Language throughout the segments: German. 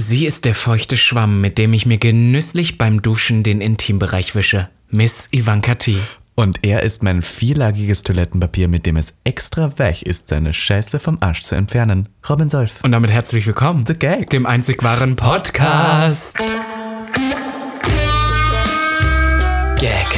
Sie ist der feuchte Schwamm, mit dem ich mir genüsslich beim Duschen den Intimbereich wische. Miss Ivanka T. Und er ist mein vierlagiges Toilettenpapier, mit dem es extra weich ist, seine Scheiße vom Arsch zu entfernen. Robin Solf. Und damit herzlich willkommen The Gag. dem einzig wahren Podcast. Gag.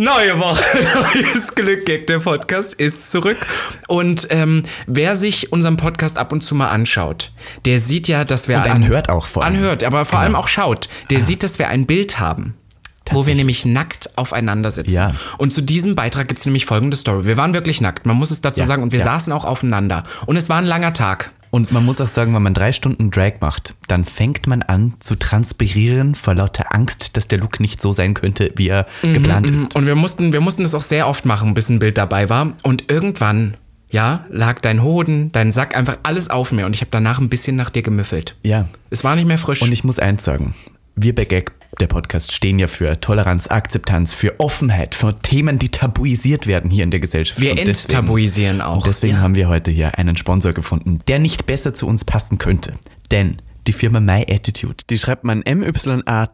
Neue Woche, neues Glück, Gag, der Podcast ist zurück. Und ähm, wer sich unseren Podcast ab und zu mal anschaut, der sieht ja, dass wir Und ein, anhört auch vor allem. Anhört, aber vor allem auch schaut. Der sieht, dass wir ein Bild haben. Wo wir nämlich nackt aufeinander sitzen. Ja. Und zu diesem Beitrag gibt es nämlich folgende Story. Wir waren wirklich nackt, man muss es dazu Ja, sagen, und wir ja. saßen auch aufeinander. Und es war ein langer Tag. Und man muss auch sagen, wenn man drei Stunden Drag macht, dann fängt man an zu transpirieren vor lauter Angst, dass der Look nicht so sein könnte, wie er geplant ist. Und wir mussten, wir mussten das auch sehr oft machen, bis ein Bild dabei war. Und irgendwann, ja, lag dein Hoden, dein Sack, einfach alles auf mir. Und ich habe danach ein bisschen nach dir gemüffelt. Ja. Es war nicht mehr frisch. Und ich muss eins sagen. Wir bei Gag, der Podcast, stehen ja für Toleranz, Akzeptanz, für Offenheit, für Themen, die tabuisiert werden hier in der Gesellschaft. wir Und deswegen- enttabuisieren auch. Und deswegen haben wir heute hier einen Sponsor gefunden, der nicht besser zu uns passen könnte. Denn die Firma My Attitude, die schreibt man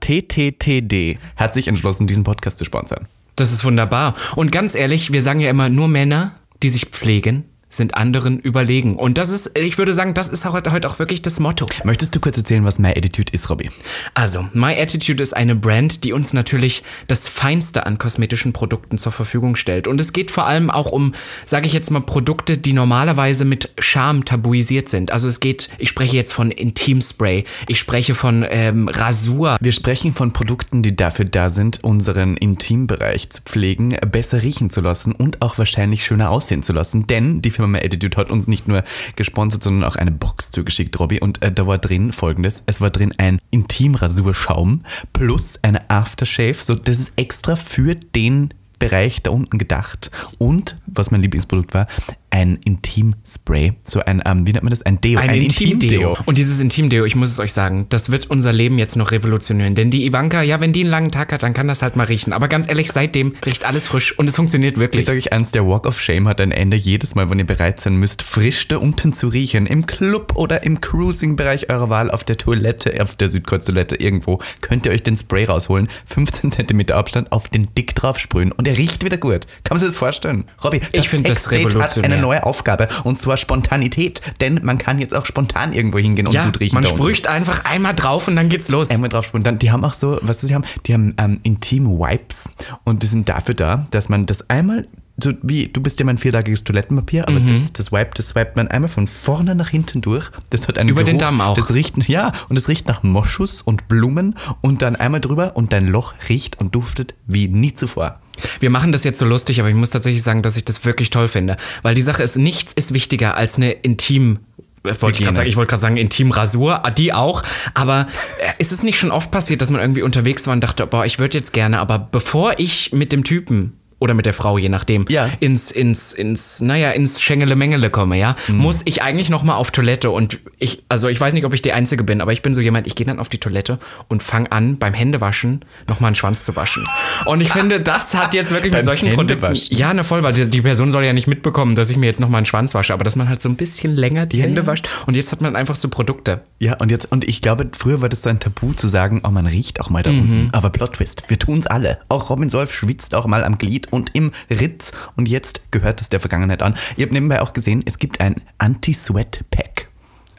M-Y-A-T-T-T-D, hat sich entschlossen, diesen Podcast zu sponsern. Das ist wunderbar. Und ganz ehrlich, wir sagen ja immer, nur Männer, die sich pflegen, sind anderen überlegen. Und das ist, ich würde sagen, das ist heute, heute auch wirklich das Motto. Möchtest du kurz erzählen, was My Attitude ist, Robby? Also, My Attitude ist eine Brand, die uns natürlich das Feinste an kosmetischen Produkten zur Verfügung stellt. Und es geht vor allem auch um, sage ich jetzt mal, Produkte, die normalerweise mit Scham tabuisiert sind. Also es geht, ich spreche jetzt von Intimspray, ich spreche von ähm, Rasur. Wir sprechen von Produkten, die dafür da sind, unseren Intimbereich zu pflegen, besser riechen zu lassen und auch wahrscheinlich schöner aussehen zu lassen. Denn die Firma My Attitude hat uns nicht nur gesponsert, sondern auch eine Box zugeschickt, Robby. Und äh, da war drin folgendes: Es war drin ein Intimrasurschaum plus eine Aftershave. So, das ist extra für den Bereich da unten gedacht. Und, was mein Lieblingsprodukt war, ein Intimspray. So ein, ähm, wie nennt man das? Ein Deo. Ein, Intimdeo. Und dieses Intimdeo, ich muss es euch sagen, das wird unser Leben jetzt noch revolutionieren. Denn die Ivanka, ja, wenn die einen langen Tag hat, dann kann das halt mal riechen. Aber ganz ehrlich, seitdem riecht alles frisch und es funktioniert Ich wirklich. sage euch eins, der Walk of Shame hat ein Ende jedes Mal, wenn ihr bereit sein müsst, frisch da unten zu riechen. Im Club oder im Cruising-Bereich eurer Wahl, auf der Toilette, auf der Südkreuz-Toilette irgendwo, könnt ihr euch den Spray rausholen, 15 cm Abstand, auf den Dick drauf sprühen und er riecht wieder gut. Kann man sich das vorstellen? Robby, Ich find das revolutionär. Neue Aufgabe und zwar Spontanität, denn man kann jetzt auch spontan irgendwo hingehen und ja, gut riechen. man sprüht einfach einmal drauf und dann geht's los. Einmal drauf sprühen. Dann, die haben auch so, was sie haben, die haben ähm, Intim-Wipes und die sind dafür da, dass man das einmal, so wie, du bist ja mein vierlagiges Toilettenpapier, aber Mhm. das das Wipe, das swipet man einmal von vorne nach hinten durch. Das hat einen Über den Geruch, Damm auch. Das riecht, ja, und es riecht nach Moschus und Blumen und dann einmal drüber und dein Loch riecht und duftet wie nie zuvor. Wir machen das jetzt so lustig, aber ich muss tatsächlich sagen, dass ich das wirklich toll finde. Weil die Sache ist, nichts ist wichtiger als eine Intim- äh, wollte ich gerade sagen, ich wollte gerade sagen, Intimrasur, ah, die auch. Aber äh, ist es nicht schon oft passiert, dass man irgendwie unterwegs war und dachte, boah, ich würde jetzt gerne, aber bevor ich mit dem Typen oder mit der Frau, je nachdem, Ja. ins, ins, ins, naja, ins Schengele-Mengele komme, ja, Mhm. muss ich eigentlich nochmal auf Toilette und ich, also ich weiß nicht, ob ich die Einzige bin, aber ich bin so jemand, ich gehe dann auf die Toilette und fange an, beim Händewaschen nochmal einen Schwanz zu waschen. Und ich finde, das hat jetzt wirklich mit solchen Produkten, Händewaschen? ja, ne, voll, weil die, die Person soll ja nicht mitbekommen, dass ich mir jetzt nochmal einen Schwanz wasche, aber dass man halt so ein bisschen länger die Ja, Hände ja. wascht und jetzt hat man einfach so Produkte. Ja, und jetzt, und ich glaube, früher war das so ein Tabu zu sagen, oh, man riecht auch mal da Mhm. unten. Aber Plot Twist, wir tun's alle. Auch Robin Solf schwitzt auch mal am Glied und im Ritz. Und jetzt gehört das der Vergangenheit an. Ihr habt nebenbei auch gesehen, es gibt ein Anti-Sweat-Pack.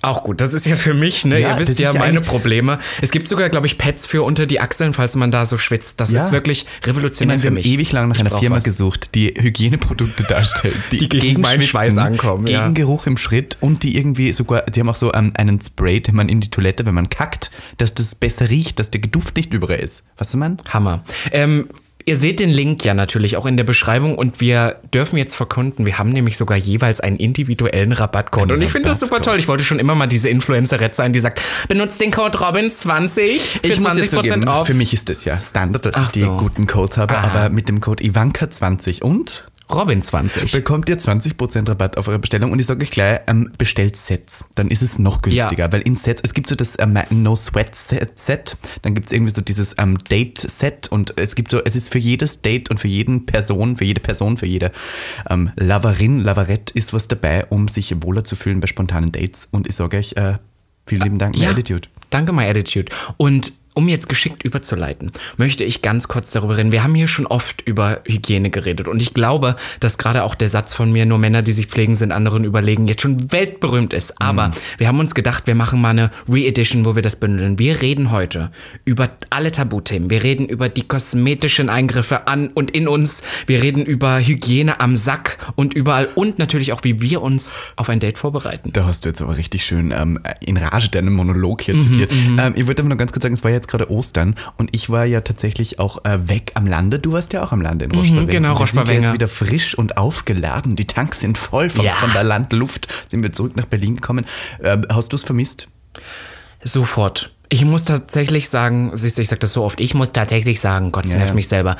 Auch gut, das ist ja für mich, ne? Ja, Ihr wisst ja meine Probleme. Es gibt sogar, glaube ich, Pads für unter die Achseln, falls man da so schwitzt. Das Ja. ist wirklich Ich revolutionär meine, wir für haben mich. ewig lang nach Ich einer Firma was. gesucht, die Hygieneprodukte darstellt, die, Die gegen meinen Schwitzen, Schweiß ankommen, Gegen. Geruch im Schritt und die irgendwie sogar, die haben auch so ähm, einen Spray, den man in die Toilette, wenn man kackt, dass das besser riecht, dass der Geduft nicht überall ist. Was du meinst? Hammer. Ähm, Ihr seht den Link ja natürlich auch in der Beschreibung und wir dürfen jetzt verkunden, wir haben nämlich sogar jeweils einen individuellen Rabattcode. Und ich finde das super toll. Ich wollte schon immer mal diese Influencerette sein, die sagt, benutzt den Code Robin20 für Ich muss 20% jetzt zugeben, off. für mich ist das ja Standard, dass Ach ich die so. guten Codes habe, Aha. aber mit dem Code Ivanka20 und Robin20. bekommt ihr 20% Rabatt auf eure Bestellung und ich sage euch gleich, ähm, bestellt Sets, dann ist es noch günstiger, Ja. weil in Sets, es gibt so das ähm, No Sweat Set, Set dann gibt es irgendwie so dieses ähm, Date Set und es gibt so, es ist für jedes Date und für jeden Person, für jede Person, für jede ähm, Loverin, Loverette ist was dabei, um sich wohler zu fühlen bei spontanen Dates und ich sage euch, äh, vielen lieben Dank, My Attitude. Danke, My Attitude. Und um jetzt geschickt überzuleiten, möchte ich ganz kurz darüber reden. Wir haben hier schon oft über Hygiene geredet und ich glaube, dass gerade auch der Satz von mir, nur Männer, die sich pflegen, sind anderen überlegen, jetzt schon weltberühmt ist. Aber wir haben uns gedacht, wir machen mal eine Re-Edition, wo wir das bündeln. Wir reden heute über alle Tabuthemen. Wir reden über die kosmetischen Eingriffe an und in uns. Wir reden über Hygiene am Sack und überall und natürlich auch, wie wir uns auf ein Date vorbereiten. Da hast du jetzt aber richtig schön ähm, in Rage deinen Monolog Mhm, hier zitiert. Ähm, ich wollte aber noch ganz kurz sagen, es war jetzt gerade Ostern und ich war ja tatsächlich auch äh, weg am Lande. Du warst ja auch am Lande in Rochberwengen. genau, Wir sind ja jetzt wieder frisch und aufgeladen. Die Tanks sind voll von, Ja. von der Landluft. Sind wir zurück nach Berlin gekommen. Ähm, hast du es vermisst? Sofort. Ich muss tatsächlich sagen, siehst du, ich sage das so oft, ich muss tatsächlich sagen, Gott, das Ja, nervt ja. mich selber.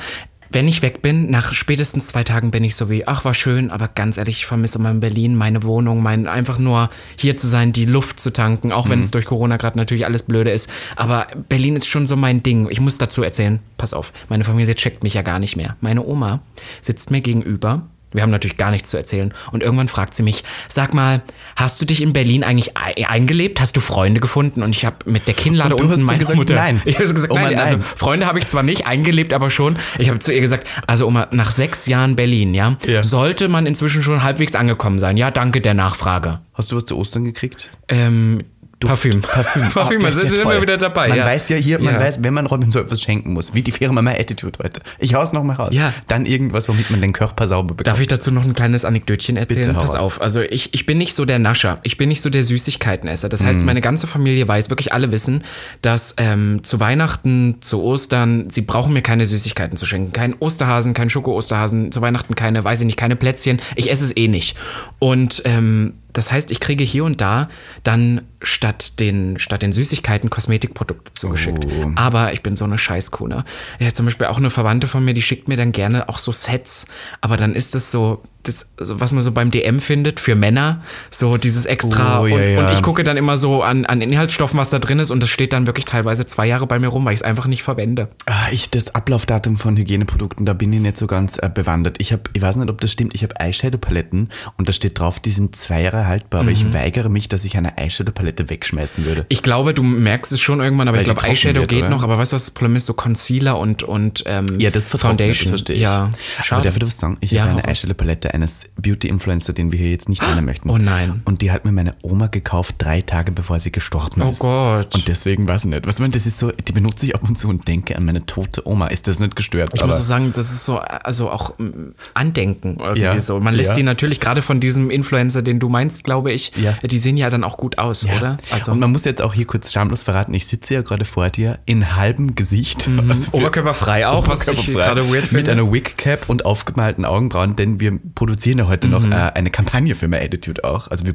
Wenn ich weg bin, nach spätestens zwei Tagen bin ich so wie, ach, war schön, aber ganz ehrlich, ich vermisse mein Berlin, meine Wohnung, mein einfach nur hier zu sein, die Luft zu tanken, auch Mhm. wenn es durch Corona gerade natürlich alles blöde ist. Aber Berlin ist schon so mein Ding. Ich muss dazu erzählen, pass auf, meine Familie checkt mich ja gar nicht mehr. Meine Oma sitzt mir gegenüber. Wir haben natürlich gar nichts zu erzählen. Und irgendwann fragt sie mich, sag mal, hast du dich in Berlin eigentlich ei- eingelebt? Hast du Freunde gefunden? Und ich habe mit der Kinnlade Und unten meine gesagt, Mutter. nein. Ich habe so gesagt, Oma, nein. Also. Freunde habe ich zwar nicht eingelebt, aber schon. Ich habe zu ihr gesagt, also Oma, nach sechs Jahren Berlin, ja, Ja. sollte man inzwischen schon halbwegs angekommen sein. Ja, danke der Nachfrage. Hast du was zu Ostern gekriegt? Ähm, Parfüm. Parfüm. Parfüm, das ist sind ja wir wieder dabei. Man ja. weiß ja hier, man Ja. weiß, wenn man Robin so etwas schenken muss, wie die Firma My Attitude heute. Ich hau's noch mal raus. Ja. Dann irgendwas, womit man den Körper sauber bekommt. Darf ich dazu noch ein kleines Anekdötchen erzählen? Bitte, Pass auf. Also ich, ich bin nicht so der Nascher. Ich bin nicht so der Süßigkeitenesser. Das heißt, meine ganze Familie weiß, wirklich alle wissen, dass ähm, zu Weihnachten, zu Ostern, sie brauchen mir keine Süßigkeiten zu schenken. Kein Osterhasen, kein Schoko-Osterhasen, zu Weihnachten keine, weiß ich nicht, keine Plätzchen. Ich esse es eh nicht. Und ähm, das heißt, ich kriege hier und da dann statt den, statt den Süßigkeiten Kosmetikprodukte zugeschickt. Oh. Aber ich bin so eine Scheißkuh. Ja, zum Beispiel auch eine Verwandte von mir, die schickt mir dann gerne auch so Sets. Aber dann ist das so, das, so was man so beim DM findet für Männer, so dieses extra. Oh, ja, und, ja. und ich gucke dann immer so an, an Inhaltsstoffen, was da drin ist. Und das steht dann wirklich teilweise zwei Jahre bei mir rum, weil ich es einfach nicht verwende. Ah, ich, das Ablaufdatum von Hygieneprodukten, da bin ich nicht so ganz äh, bewandert. Ich, hab, ich weiß nicht, ob das stimmt. Ich habe Eyeshadow-Paletten und da steht drauf, die sind zwei Jahre haltbar, aber Mhm. ich weigere mich, dass ich eine Eyeshadow-Palette wegschmeißen würde. Ich glaube, du merkst es schon irgendwann, aber Weil ich glaube, Eyeshadow wird, geht oder? noch. Aber weißt du, was das Problem ist? So Concealer und, und ähm, Ja, das mir, das Foundation. verstehe ich. Ja, Aber darf ich dir was sagen? Ich Ja, habe eine. Eyeshadow-Palette eines Beauty-Influencer, den wir hier jetzt nicht nennen möchten. Oh nein. Und die hat mir meine Oma gekauft, drei Tage bevor sie gestorben Oh ist. Gott. Und deswegen weiß ich nicht. Was man, das ist so, die benutze ich ab und zu und denke an meine tote Oma. Ist das nicht gestört? Ich muss so sagen, das ist so, also auch mm, Andenken irgendwie Ja, so. Man lässt ja. die natürlich gerade von diesem Influencer, den du meinst, glaube ich, Ja. die sehen ja dann auch gut aus, Ja. oder? Also und man muss jetzt auch hier kurz schamlos verraten, ich sitze ja gerade vor dir in halbem Gesicht. Also für- oberkörperfrei auch, was ich Oberkörperfrei, gerade weird finde. Mit einer Wig-Cap und aufgemalten Augenbrauen, denn wir produzieren ja heute Mhm. noch äh, eine Kampagne für My Attitude auch. Also wir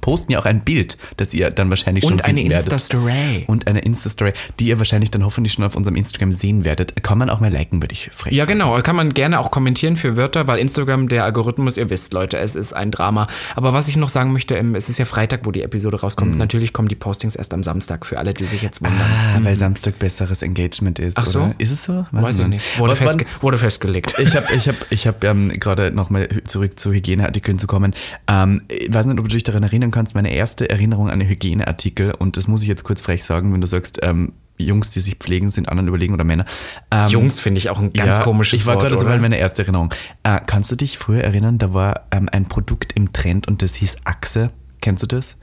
posten ja auch ein Bild, das ihr dann wahrscheinlich schon und eine. Insta-Story. Und eine Insta-Story, die ihr wahrscheinlich dann hoffentlich schon auf unserem Instagram sehen werdet. Kann man auch mal liken, würde ich frech Ja, sagen. genau. Kann man gerne auch kommentieren für Wörter, weil Instagram, der Algorithmus, ihr wisst, Leute, es ist ein Drama. Aber was ich noch sagen möchte, ähm, es ist ja Freitag, wo die Episode rauskommt. Mhm. Natürlich kommen die Postings erst am Samstag, für alle, die sich jetzt wundern. Ah, weil Samstag besseres Engagement ist. Ach so? Oder? Ist es so? Weiß ich nicht. Wurde, festge wurde festgelegt. Ich habe ich hab, ich hab, ähm, gerade nochmal zurück zu Hygieneartikeln zu kommen. Ähm, ich weiß nicht, ob du dich daran erinnern kannst, meine erste Erinnerung an Hygieneartikel, und das muss ich jetzt kurz frech sagen, wenn du sagst, ähm, Jungs, die sich pflegen, sind anderen überlegen oder Männer. Ähm, Jungs finde ich auch ein ganz ja, komisches Ich war Wort, gerade so oder? weil meine erste Erinnerung. Äh, kannst du dich früher erinnern, da war ähm, ein Produkt im Trend und das hieß Axe. Kennst du das?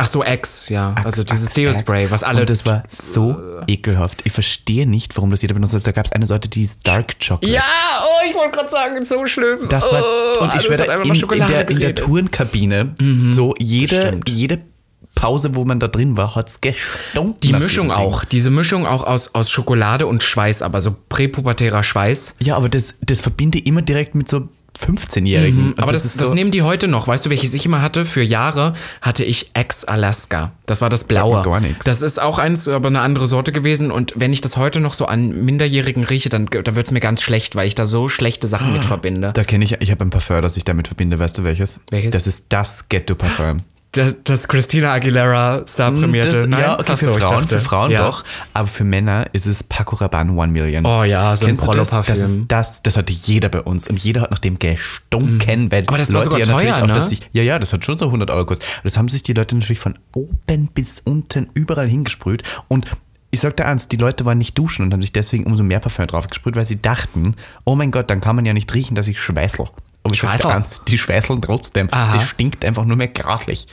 Ach so, Axe, ja. Axe, also dieses Deo-Spray, was alle... Und das war so ekelhaft. Ich verstehe nicht, warum das jeder benutzt. Also Da gab es eine Sorte, die hieß Dark Chocolate. ja, oh, ich wollte gerade sagen, so schlimm. Das war, oh, und ich hat einfach in, in, Schokolade der, in der. Tourenkabine so jede, jede Pause, wo man da drin war, hat es gestunken. Die Mischung auch. Diese Mischung auch aus, aus Schokolade und Schweiß, aber so präpubertärer Schweiß. Ja, aber das, das verbinde ich immer direkt mit so 15-Jährigen. Und Mhm, Aber das, ist das so, nehmen die heute noch. Weißt du, welches ich immer hatte? Für Jahre hatte ich Ex-Alaska. Das war das Blaue. gar nichts. Das ist auch eins, aber eine andere Sorte gewesen. Und wenn ich das heute noch so an Minderjährigen rieche, dann, dann wird es mir ganz schlecht, weil ich da so schlechte Sachen mit verbinde. Da kenne ich, ich habe ein Parfum, das ich damit verbinde. Weißt du welches? Welches? Das ist das Ghetto-Parfum. Das, das Christina Aguilera Star prämierte. Das, Nein? ja, okay, Ach für Frauen, dachte, für Frauen ja. doch. Aber für Männer ist es Paco Rabanne One Million. Oh ja, so ein Kennst du das? Das, ist das, das hatte jeder bei uns. Und jeder hat nach dem gestunken. Weil Mhm. Aber das war sogar natürlich teuer, auch, ne? sich, Ja, ja, das hat schon so 100 Euro gekostet. Das haben sich die Leute natürlich von oben bis unten überall hingesprüht. Und ich sag dir ernst, die Leute waren nicht duschen und haben sich deswegen umso mehr Parfum drauf gesprüht, weil sie dachten, oh mein Gott, dann kann man ja nicht riechen, dass ich schweißel. Aber ich Schweißel? ernst, die schweißeln trotzdem. Aha. Das stinkt einfach nur mehr graslich.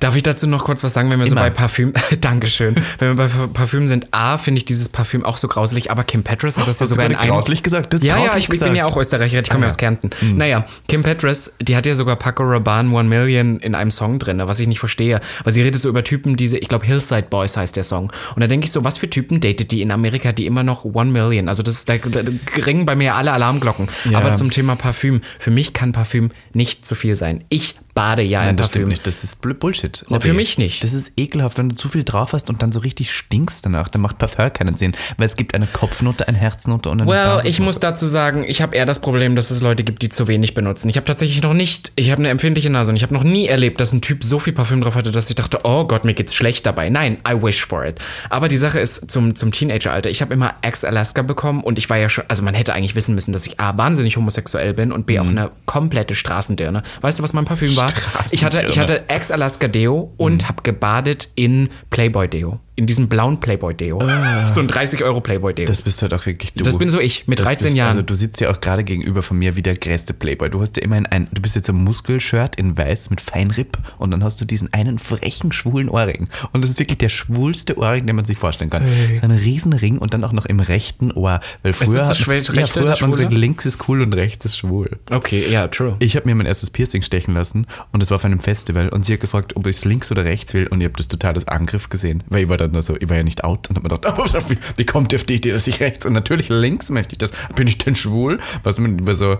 Darf ich dazu noch kurz was sagen, wenn wir so Immer. bei Parfüm, Dankeschön, wenn wir bei Parfüm sind, A, finde ich dieses Parfüm auch so grauselig, aber Kim Petras hat das ja sogar in einem... grauslich gesagt? Das ja, ja, grauslich ich, ich bin ja auch Österreicher, ich komme ja aus Kärnten. Naja, Kim Petras, die hat ja sogar Paco Rabanne One Million in einem Song drin, was ich nicht verstehe, weil sie redet so über Typen, diese, ich glaube Hillside Boys heißt der Song. Und da denke ich so, was für Typen datet die in Amerika, die immer noch One Million, also das, da, da ringen bei mir alle Alarmglocken. Ja. Aber zum Thema Parfüm, für mich kann Parfüm nicht zu viel sein. Ich bade ja Nein, in das Parfüm. nicht. Das ist Bullshit. Na, für mich nicht. Das ist ekelhaft, wenn du zu viel drauf hast und dann so richtig stinkst danach. Dann macht Parfum keinen Sinn. Weil es gibt eine Kopfnote, eine Herznote und eine Well, ich muss dazu sagen, ich habe eher das Problem, dass es Leute gibt, die zu wenig benutzen. Ich habe tatsächlich noch nicht, ich habe eine empfindliche Nase und ich habe noch nie erlebt, dass ein Typ so viel Parfüm drauf hatte, dass ich dachte, oh Gott, mir geht's schlecht dabei. Nein, I wish for it. Aber die Sache ist zum, zum Teenageralter. Ich habe immer Ex-Alaska bekommen und ich war ja schon, also man hätte eigentlich wissen müssen, dass ich A, wahnsinnig homosexuell bin und B, auch eine komplette Straßendirne. Weißt du, was mein Parfüm war? Ich hatte, ich hatte Ex-Alaska Deo und habe gebadet in Playboy Deo. In diesem blauen Playboy Deo. So ein 30 Euro Playboy Deo. Das bist halt auch wirklich du. Das bin so ich, mit Das 13 bist, Jahren. Also du sitzt ja auch gerade gegenüber von mir wie der größte Playboy. Du hast ja immerhin ein, du bist jetzt ein Muskelshirt in weiß mit Feinripp und dann hast du diesen einen frechen, schwulen Ohrring. Und das ist wirklich der schwulste Ohrring, den man sich vorstellen kann. So ein Riesenring und dann auch noch im rechten Ohr. Weil früher, das hat, schwul- ja, rechte, früher hat man gesagt, links ist cool und rechts ist schwul. Okay, ja, true. Ich habe mir mein erstes Piercing stechen lassen und es war auf einem Festival und sie hat gefragt, ob ich es links oder rechts will und ich habe das total als Angriff gesehen, weil ich war dann nur so, ich war ja nicht out und habe mir gedacht, wie, wie kommt ihr auf die Idee, dass ich rechts und natürlich links möchte ich das. Bin ich denn schwul? Was, mit- war so,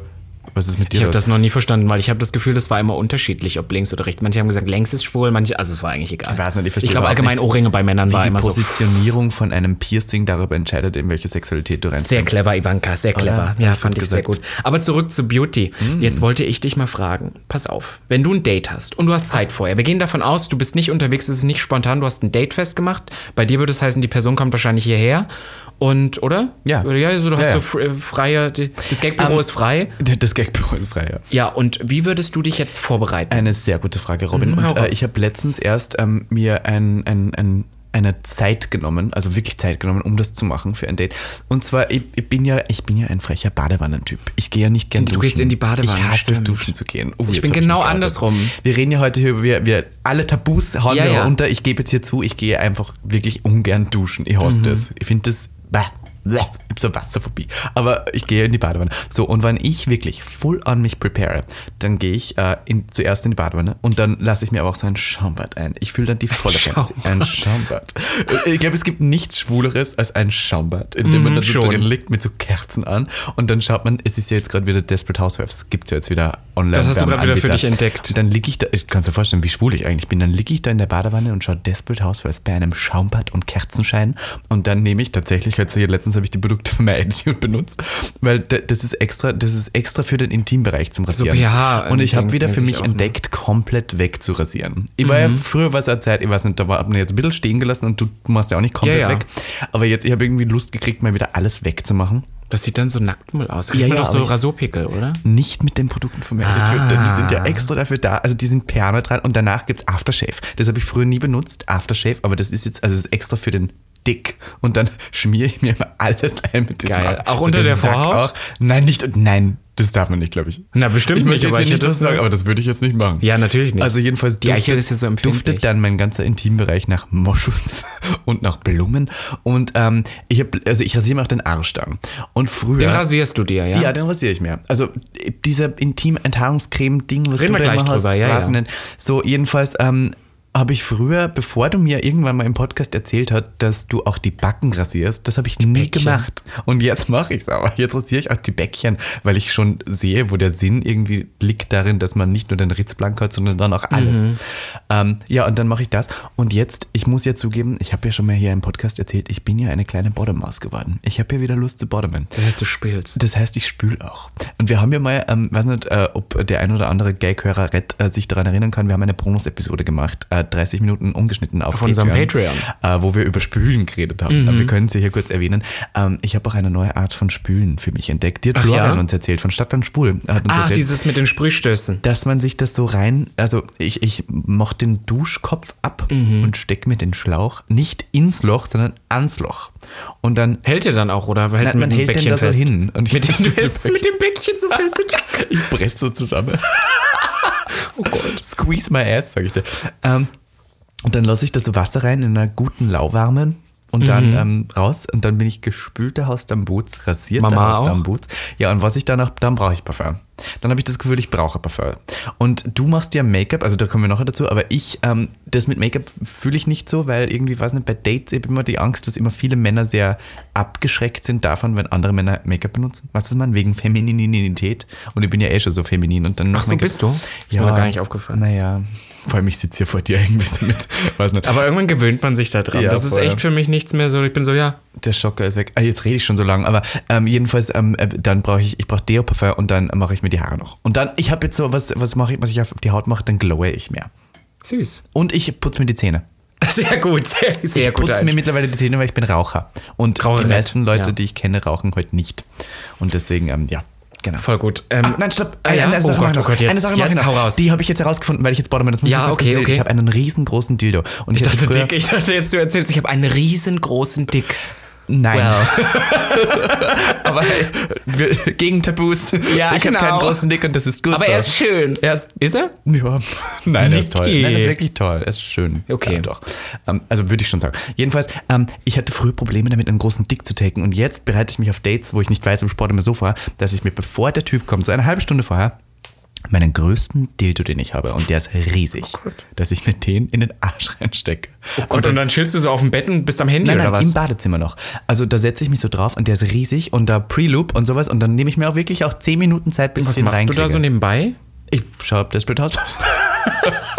was ist mit dir? Ich habe das noch nie verstanden, weil ich habe das Gefühl, das war immer unterschiedlich, ob links oder rechts. Manche haben gesagt, längs ist schwul, manche, also es war eigentlich egal. Ich nicht, ich verstehe glaube allgemein Ohrringe bei Männern war die immer so Positionierung von einem Piercing darüber entscheidet, in welche Sexualität du reinkommst. sehr clever, Ivanka, sehr clever. ja, Ja, hab fand ich sehr gesagt. gut. Aber zurück zu Beauty. Jetzt wollte ich dich mal fragen, pass auf, wenn du ein Date hast und du hast Zeit vorher, wir gehen davon aus, du bist nicht unterwegs, es ist nicht spontan, du hast ein Date festgemacht, bei dir würde es heißen, die Person kommt wahrscheinlich hierher und, oder? Ja. Ja, also du Ja, hast ja. so fr- freie, die- das Gagbüro Ähm, ist frei. Das Gagbüro ist frei, ja. Ja, und wie würdest du dich jetzt vorbereiten? Eine sehr gute Frage, Robin. Mhm, und äh, ich habe letztens erst ähm, mir ein, ein, ein, eine Zeit genommen, also wirklich Zeit genommen, um das zu machen für ein Date. Und zwar, ich, ich bin ja, ich bin ja ein frecher Badewannentyp. Ich gehe ja nicht gern Du duschen. gehst in die Badewanne, Ich hasse es, duschen zu gehen. Oh, Ich bin genau geoutet. andersrum. Wir reden ja heute über, wir, wir alle Tabus hauen Ja, wir ja. runter. Ich gebe jetzt hier zu, ich gehe einfach wirklich ungern duschen. Ich Mhm. hasse das. Ich finde das, bäh, bäh, habe so Wasserphobie. Aber ich gehe in die Badewanne. So, und wenn ich wirklich full on mich prepare, dann gehe ich äh, in, zuerst in die Badewanne und dann lasse ich mir aber auch so ein Schaumbad ein. Ich fühle dann die volle Fantasy. Ein Schaumbad. Ich glaube, es gibt nichts Schwuleres als ein Schaumbad, in dem man da so drin liegt mit so Kerzen an und dann schaut man, es ist ja jetzt gerade wieder Desperate Housewives, gibt es ja jetzt wieder online. Das hast du gerade wieder für dich entdeckt. Und dann liege ich da, ich kann dir vorstellen, wie schwul ich eigentlich bin. Dann liege ich da in der Badewanne und schaue Desperate Housewives bei einem Schaumbad und Kerzenschein. Und dann nehme ich tatsächlich, letztens habe ich die Produkte von My Attitude benutzt, weil da- das ist extra, das ist extra für den Intimbereich zum Rasieren. pH und ich habe wieder für mich auch, ne? entdeckt, komplett wegzurasieren. Ich war ja früher was eine Zeit, ich weiß nicht, da war mir jetzt ein bisschen stehen gelassen und du machst ja auch nicht komplett Ja, ja. weg. Aber jetzt, ich habe irgendwie Lust gekriegt, mal wieder alles wegzumachen. Das sieht dann so Nacktmull aus. Kriegt Ja, man ja, doch so Rasurpickel, oder? Nicht mit den Produkten von Attitude, Ah. denn die sind ja extra dafür da. Also die sind pH-neutral und danach gibt es Aftershave. Das habe ich früher nie benutzt, Aftershave, aber das ist jetzt, also das ist extra für den Dick. Und dann schmiere ich mir immer alles ein mit diesem Geil. Ab- Auch unter den der Sack Vorhaut? Auch. Nein, nicht, nein, das darf man nicht, glaube ich. Na, bestimmt ich nicht, jetzt aber ich nicht das sagen, aber das würde ich jetzt nicht machen. Ja, natürlich nicht. Also jedenfalls Die Eichel ist ja so empfindlich. duftet dann mein ganzer Intimbereich nach Moschus und nach Blumen. Und ähm, ich habe, also ich rasiere mir auch den Arsch dann. Und früher. Den rasierst du dir, ja? Ja, den rasiere ich mir. Also dieser Intim-Enthaarungscreme-Ding, was Reden du da immer hast, drüber, ja, ja. nennen. So, jedenfalls, ähm, habe ich früher, bevor du mir irgendwann mal im Podcast erzählt hast, dass du auch die Backen rasierst, das habe ich nie Bäckchen. gemacht. Und jetzt mache ich es aber. Jetzt rasiere ich auch die Bäckchen, weil ich schon sehe, wo der Sinn irgendwie liegt darin, dass man nicht nur den Ritz blank hat, sondern dann auch alles. Ähm, ja, und dann mache ich das. Und jetzt, ich muss ja zugeben, ich habe ja schon mal hier im Podcast erzählt, ich bin ja eine kleine Bottom-Maus geworden. Ich habe ja wieder Lust zu bottomen. Das heißt, du spielst. Das heißt, ich spül auch. Und wir haben ja mal, ähm, weiß nicht, äh, ob der ein oder andere Gag-Hörer äh, sich daran erinnern kann, wir haben eine Bonus-Episode gemacht, äh, 30 Minuten umgeschnitten auf, Auf unserem Patreon. Äh, wo wir über Spülen geredet haben. Mhm. Äh, Wir können sie hier kurz erwähnen. Ähm, ich habe auch eine neue Art von Spülen für mich entdeckt. Die hat Ach Florian ja? uns erzählt, von Stadtland Spul. Er Hat uns Ah, erzählt, dieses mit den Sprühstößen. dass man sich das so rein, also ich, ich mach den Duschkopf ab Mhm. und steck mir den Schlauch nicht ins Loch, sondern ans Loch. Und dann Hält ihr dann auch, oder Nein, mit man hält den da so hin. Und ich mit, dem, du hältst mit dem Bäckchen so fest. Ich presse so zusammen. oh Gott. Squeeze my ass, sag ich dir. Ähm, und dann lasse ich da so Wasser rein in einer guten lauwarmen und dann Mhm. ähm, raus und dann bin ich gespülter Haus Boots, rasierter Mama Haus auch? Boots. Ja, und was ich danach, dann brauche ich Parfum. Dann habe ich das Gefühl, ich brauche Parfum. Und du machst ja Make-up, also da kommen wir noch dazu, aber ich, ähm, das mit Make-up fühle ich nicht so, weil irgendwie, weiß nicht, bei Dates eben immer die Angst, dass immer viele Männer sehr abgeschreckt sind davon, wenn andere Männer Make-up benutzen. Was ist man? Wegen Femininität. Und ich bin ja eh schon so feminin und dann noch Ach so, bist du? Ist mir gar nicht aufgefallen. Naja, vor allem ich sitze hier vor dir irgendwie so mit, weiß nicht. Aber irgendwann gewöhnt man sich da dran. Ja, das ist echt für mich nichts mehr so. Ich bin so, ja, Der Schocker ist weg. Ah, jetzt rede ich schon so lange, aber ähm, jedenfalls, ähm, äh, dann brauche ich, ich brauche Deo Parfum und dann mache ich mir die Haare noch. Und dann, ich habe jetzt so, was, was mache ich, was ich auf die Haut mache, dann glowe ich mehr. süß. Und ich putze mir die Zähne. Sehr gut, sehr, sehr ich gut. putze mir mittlerweile die Zähne, weil ich bin Raucher. Und Raucherett, die meisten Leute, ja. die ich kenne, rauchen heute nicht. Und deswegen, ähm, ja, genau. Voll gut. Ähm, Ah, nein, stopp. Ah, ja? Eine, eine Oh Sache Gott, mach ich oh. Gott, jetzt- eine Sache jetzt ich hau raus. Die habe ich jetzt herausgefunden, weil ich jetzt Borderman, das muss Ja, ich okay, okay. Ich habe einen riesengroßen Dildo. Und ich hatte dachte, früher- Dick, ich dachte jetzt, du erzählst, ich habe einen riesengroßen Dick. Nein. Well. Aber hey, wir, gegen Tabus. Ja, ich genau. habe keinen großen Dick und das ist gut. Aber so. er ist schön. Er ist, Ist er? ja, nein, er ist toll. Nein, er ist wirklich toll. Er ist schön. Okay. Ja, doch. Ähm, also würde ich schon sagen. Jedenfalls, ähm, ich hatte früher Probleme damit, einen großen Dick zu taken und jetzt bereite ich mich auf Dates, wo ich nicht weiß, im Sport immer so vor, dass ich mir, bevor der Typ kommt, so eine halbe Stunde vorher, meinen größten Dildo, den ich habe, und der ist riesig, dass ich mir den in den Arsch reinstecke. Und, und dann chillst du so auf dem Bett und bist am Handy Nein, oder nein, was? im Badezimmer noch. Also da setze ich mich so drauf und der ist riesig und da Preloop und sowas und dann nehme ich mir auch wirklich auch 10 Minuten Zeit, bis was ich den machst du reinkriege. da so nebenbei? ich schaue Desperate Housewives.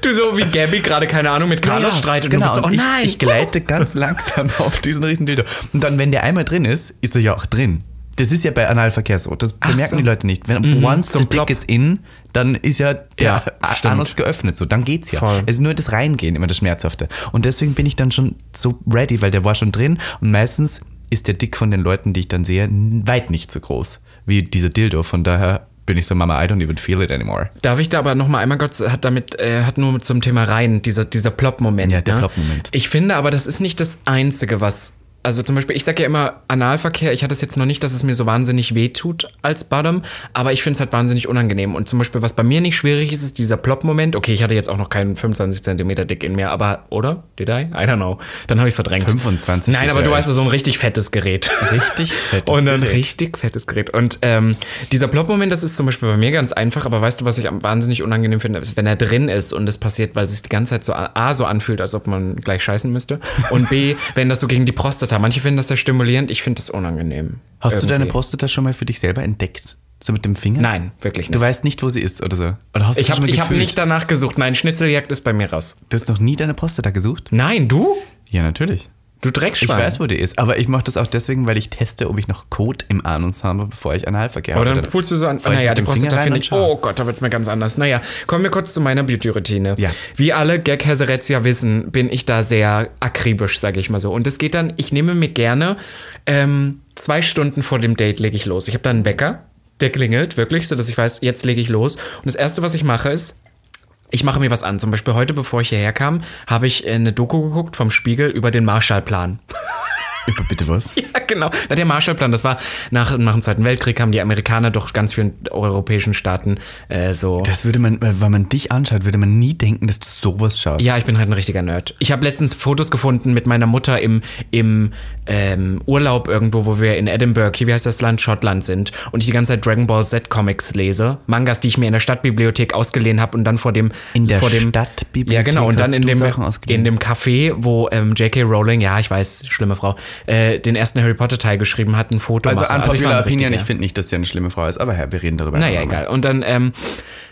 Du so wie Gabby gerade, keine Ahnung, mit Carlos Ja, streitet genau. und du bist so, oh nein. Ich, ich gleite ganz langsam auf diesen riesen Dildo. Und dann, wenn der einmal drin ist, ist er ja auch drin. Das ist ja bei Analverkehr so. Das Ach bemerken so. die Leute nicht. Wenn once zum the dick is in, dann ist ja der Ja. Anus geöffnet. So, dann geht's ja. Voll. Es ist nur das Reingehen immer das Schmerzhafte. Und deswegen bin ich dann schon so ready, weil der war schon drin. Und meistens ist der Dick von den Leuten, die ich dann sehe, weit nicht so groß wie dieser Dildo. Von daher bin ich so, Mama, I don't even feel it anymore. Darf ich da aber noch mal einmal Gott hat damit äh, hat nur zum Thema rein dieser dieser Plop-Moment. Ja, der ne? Plop-Moment. Ich finde aber das ist nicht das einzige, was also zum Beispiel, ich sage ja immer Analverkehr, ich hatte es jetzt noch nicht, dass es mir so wahnsinnig weh tut als Bottom, aber ich finde es halt wahnsinnig unangenehm. Und zum Beispiel, was bei mir nicht schwierig ist, ist dieser Plop-Moment. Okay, ich hatte jetzt auch noch keinen 25 Zentimeter dick in mir, aber, oder? Did I? I don't know. Dann habe ich es verdrängt. 25 Nein, aber du weißt so ein richtig fettes Gerät. Richtig fettes Und ein Gerät. richtig fettes Gerät. Und ähm, dieser Plop-Moment, das ist zum Beispiel bei mir ganz einfach, aber weißt du, was ich wahnsinnig unangenehm finde, ist, wenn er drin ist und es passiert, weil es sich die ganze Zeit so A, so anfühlt, als ob man gleich scheißen müsste. Und B, wenn das so gegen die Prostata. Manche finden das sehr stimulierend, ich finde das unangenehm. Hast du Irgendwie. deine Prostata schon mal für dich selber entdeckt? So mit dem Finger? Nein, wirklich Du nicht. weißt nicht, wo sie ist oder so? Oder hast du Ich habe hab nicht danach gesucht. Nein, Schnitzeljagd ist bei mir raus. Du hast noch nie deine Prostata gesucht? Nein, du? Ja, natürlich. Du Ich Dreckschwein. weiß, wo die ist, aber ich mache das auch deswegen, weil ich teste, ob ich noch Kot im Anus habe, bevor ich Analverkehr Aber habe. dann pulst du so an. Ich Naja, die Prostata finde ich. schau. Oh Gott, da wird's mir ganz anders. Naja, kommen wir kurz zu meiner Beauty-Routine. Ja. Wie alle gag ja wissen, bin ich da sehr akribisch, sage ich mal so. Und es geht dann, ich nehme mir gerne ähm, zwei Stunden vor dem Date lege ich los. Ich habe da einen Wecker, der klingelt wirklich, so dass ich weiß, jetzt lege ich los. Und das Erste, was ich mache, ist, ich mache mir was an. Zum Beispiel heute, bevor ich hierher kam, habe ich eine Doku geguckt vom Spiegel über den Marshallplan. Bitte was? Ja, genau. Na, der Marshallplan, das war nach, nach dem Zweiten Weltkrieg, haben die Amerikaner doch ganz vielen europäischen Staaten äh, so. Das würde man, äh, wenn man dich anschaut, würde man nie denken, dass du sowas schaust. Ja, ich bin halt ein richtiger Nerd. Ich habe letztens Fotos gefunden mit meiner Mutter im, im ähm, Urlaub irgendwo, wo wir in Edinburgh, hier wie heißt das Land, Schottland sind und ich die ganze Zeit Dragon Ball Z Comics lese, Mangas, die ich mir in der Stadtbibliothek ausgeliehen habe und dann vor dem In der vor dem Stadtbibliothek ja genau und dann in dem in dem Café, wo ähm, J.K. Rowling, ja ich weiß, schlimme Frau, äh, den ersten Harry Potter Teil geschrieben hat, ein Foto Also machen. an ich war ein Popular Opinion, ich finde nicht, dass sie eine schlimme Frau ist, aber ja, wir reden darüber. naja, egal. Und dann, ähm,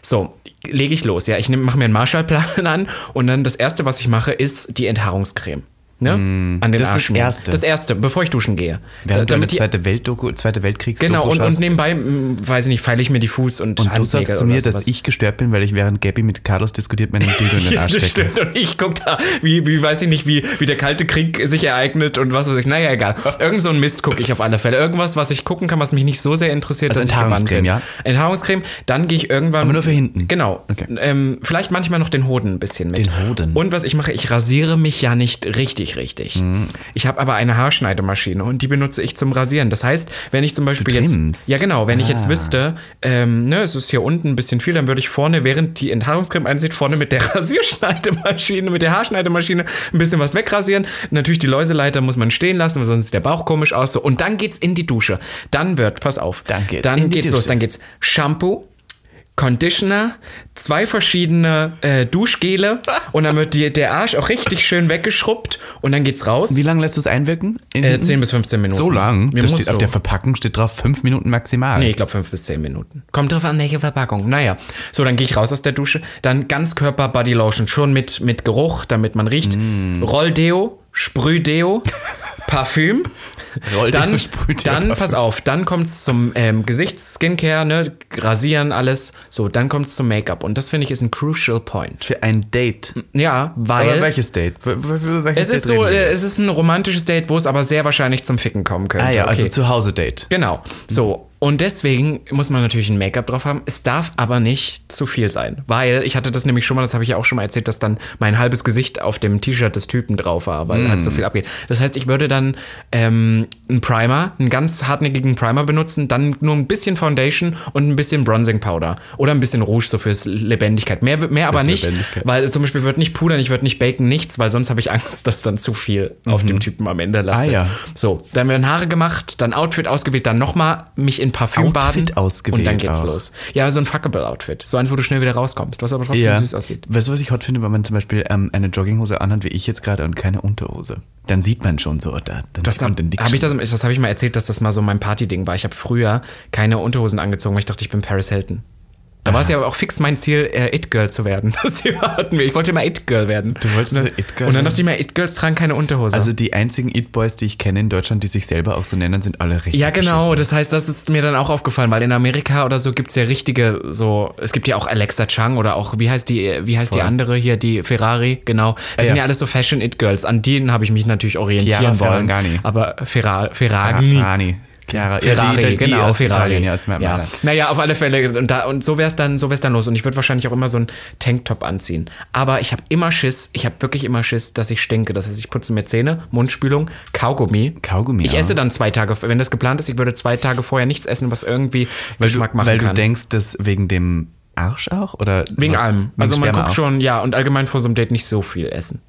so, lege ich los. Ja, ich mache mir einen Marshallplan an und dann das erste, was ich mache, ist die Enthaarungscreme. Ne? an den das ist das. Erste. Das erste, bevor ich duschen gehe. Während Da- eine die, Zweite, Weltdoku, Zweite Weltkriegs genau, und, und nebenbei, m, weiß ich nicht, feile ich mir die Fuß- und, Und du sagst Handnägel zu mir, dass ich gestört bin, weil ich während Gabby mit Carlos diskutiert meinen Dildo in den Arsch stecke. stimmt. Und ich gucke da, wie, wie weiß ich nicht, wie, wie der Kalte Krieg sich ereignet und was weiß ich. Naja, egal. Irgend so ein Mist gucke ich auf alle Fälle. Irgendwas, was ich gucken kann, was mich nicht so sehr interessiert, Also dass ich Enthaarungscreme, bin. ja? Enthaarungscreme. Dann gehe ich irgendwann. Aber nur für hinten? Genau. Okay. Ähm, vielleicht manchmal noch den Hoden ein bisschen mit. Den Hoden? Und was ich mache, ich rasiere mich ja nicht richtig, richtig. Mhm. Ich habe aber eine Haarschneidemaschine und die benutze ich zum Rasieren. Das heißt, wenn ich zum Beispiel jetzt. trimmst? Ja, genau. Wenn ich jetzt Ah. wüsste, ähm, ne, es ist hier unten ein bisschen viel, dann würde ich vorne, während die Enthaarungscreme einsieht, vorne mit der Rasierschneidemaschine, mit der Haarschneidemaschine ein bisschen was wegrasieren. Natürlich die Läuseleiter muss man stehen lassen, weil sonst sieht der Bauch komisch aus. So. Und dann geht's in die Dusche. Dann wird, pass auf, Dann geht's dann geht's los. Dann geht's Shampoo. Conditioner, zwei verschiedene äh, Duschgele und dann wird die, der Arsch auch richtig schön weggeschrubbt und dann geht's raus. Wie lange lässt du es einwirken? In Äh, hinten? 10 bis 15 Minuten. So lang? Mir Das steht, auf der Verpackung steht drauf 5 Minuten maximal. Nee, ich glaube 5 bis 10 Minuten. Kommt drauf an, welche Verpackung. Naja, so, dann gehe ich raus aus der Dusche. Dann Ganzkörper Body Lotion, schon mit, mit Geruch, damit man riecht. Mm. Rolldeo, Sprühdeo, Parfüm. Dann, dann pass auf, dann kommt es zum ähm, Gesichts-Skincare, ne? Rasieren, alles. So, dann kommt es zum Make-up. Und das finde ich ist ein crucial point. Für ein Date. Ja, weil. Aber welches Date? Welches es ist Date so, reden wir? äh, es ist ein romantisches Date, wo es aber sehr wahrscheinlich zum Ficken kommen könnte. Ah ja, also Okay. zu Hause Date. Genau. So. Und deswegen muss man natürlich ein Make-up drauf haben. Es darf aber nicht zu viel sein. Weil ich hatte das nämlich schon mal, das habe ich ja auch schon mal erzählt, dass dann mein halbes Gesicht auf dem T-Shirt des Typen drauf war, weil halt so viel abgeht. Das heißt, ich würde dann ähm, einen Primer, einen ganz hartnäckigen Primer benutzen, dann nur ein bisschen Foundation und ein bisschen Bronzing Powder. Oder ein bisschen Rouge, so fürs Lebendigkeit. Mehr, mehr aber nicht, weil zum Beispiel wird nicht pudern, ich würde nicht baken, nichts, weil sonst habe ich Angst, dass dann zu viel auf dem Typen am Ende lasse. Ah, ja. So, dann werden Haare gemacht, dann Outfit ausgewählt, dann nochmal mich in Parfüm Outfit baden. ausgewählt Und dann geht's auch. los. Ja, so ein fuckable Outfit. So eins, wo du schnell wieder rauskommst, was aber trotzdem süß aussieht. Weißt du, was ich hot finde, wenn man zum Beispiel ähm, eine Jogginghose anhat, wie ich jetzt gerade, und keine Unterhose? Dann sieht man schon so, da, dann Das Dick hab ich, das, das habe ich mal erzählt, dass das mal so mein Partyding war. Ich habe früher keine Unterhosen angezogen, weil ich dachte, ich bin Paris Hilton. Da war es ja auch fix mein Ziel, äh, It-Girl zu werden. Das hatten wir. Ich wollte immer It-Girl werden. Du wolltest so It-Girl Und dann dachte ich mir, It-Girls tragen keine Unterhose. Also die einzigen It-Boys, die ich kenne in Deutschland, die sich selber auch so nennen, sind alle richtig Ja, genau. beschissen. Das heißt, das ist mir dann auch aufgefallen, weil in Amerika oder so gibt es ja richtige, so, es gibt ja auch Alexa Chung oder auch, wie heißt die, wie heißt die Voll. andere hier, die Ferrari, genau. Das ja. sind ja alles so Fashion-It-Girls. An denen habe ich mich natürlich orientieren Chiara wollen. Ferragani. Aber Ferra Ah, Ferrari. Chiara. Ferrari, ja, die, die, genau, aus Ferrari. Italien, ja, ist mir ja. Naja, auf alle Fälle. Und, da, und so wäre es dann, so wär's dann los. Und ich würde wahrscheinlich auch immer so einen Tanktop anziehen. Aber ich habe immer Schiss, ich habe wirklich immer Schiss, dass ich stinke. Das heißt, ich putze mir Zähne, Mundspülung, Kaugummi. Kaugummi Ich auch. esse dann zwei Tage, wenn das geplant ist, ich würde zwei Tage vorher nichts essen, was irgendwie Weil Geschmack du, machen weil kann. du denkst, dass wegen dem Arsch auch? Oder Wegen was? allem. Wegen Also man guckt auch? schon, ja, und allgemein vor so einem Date nicht so viel essen.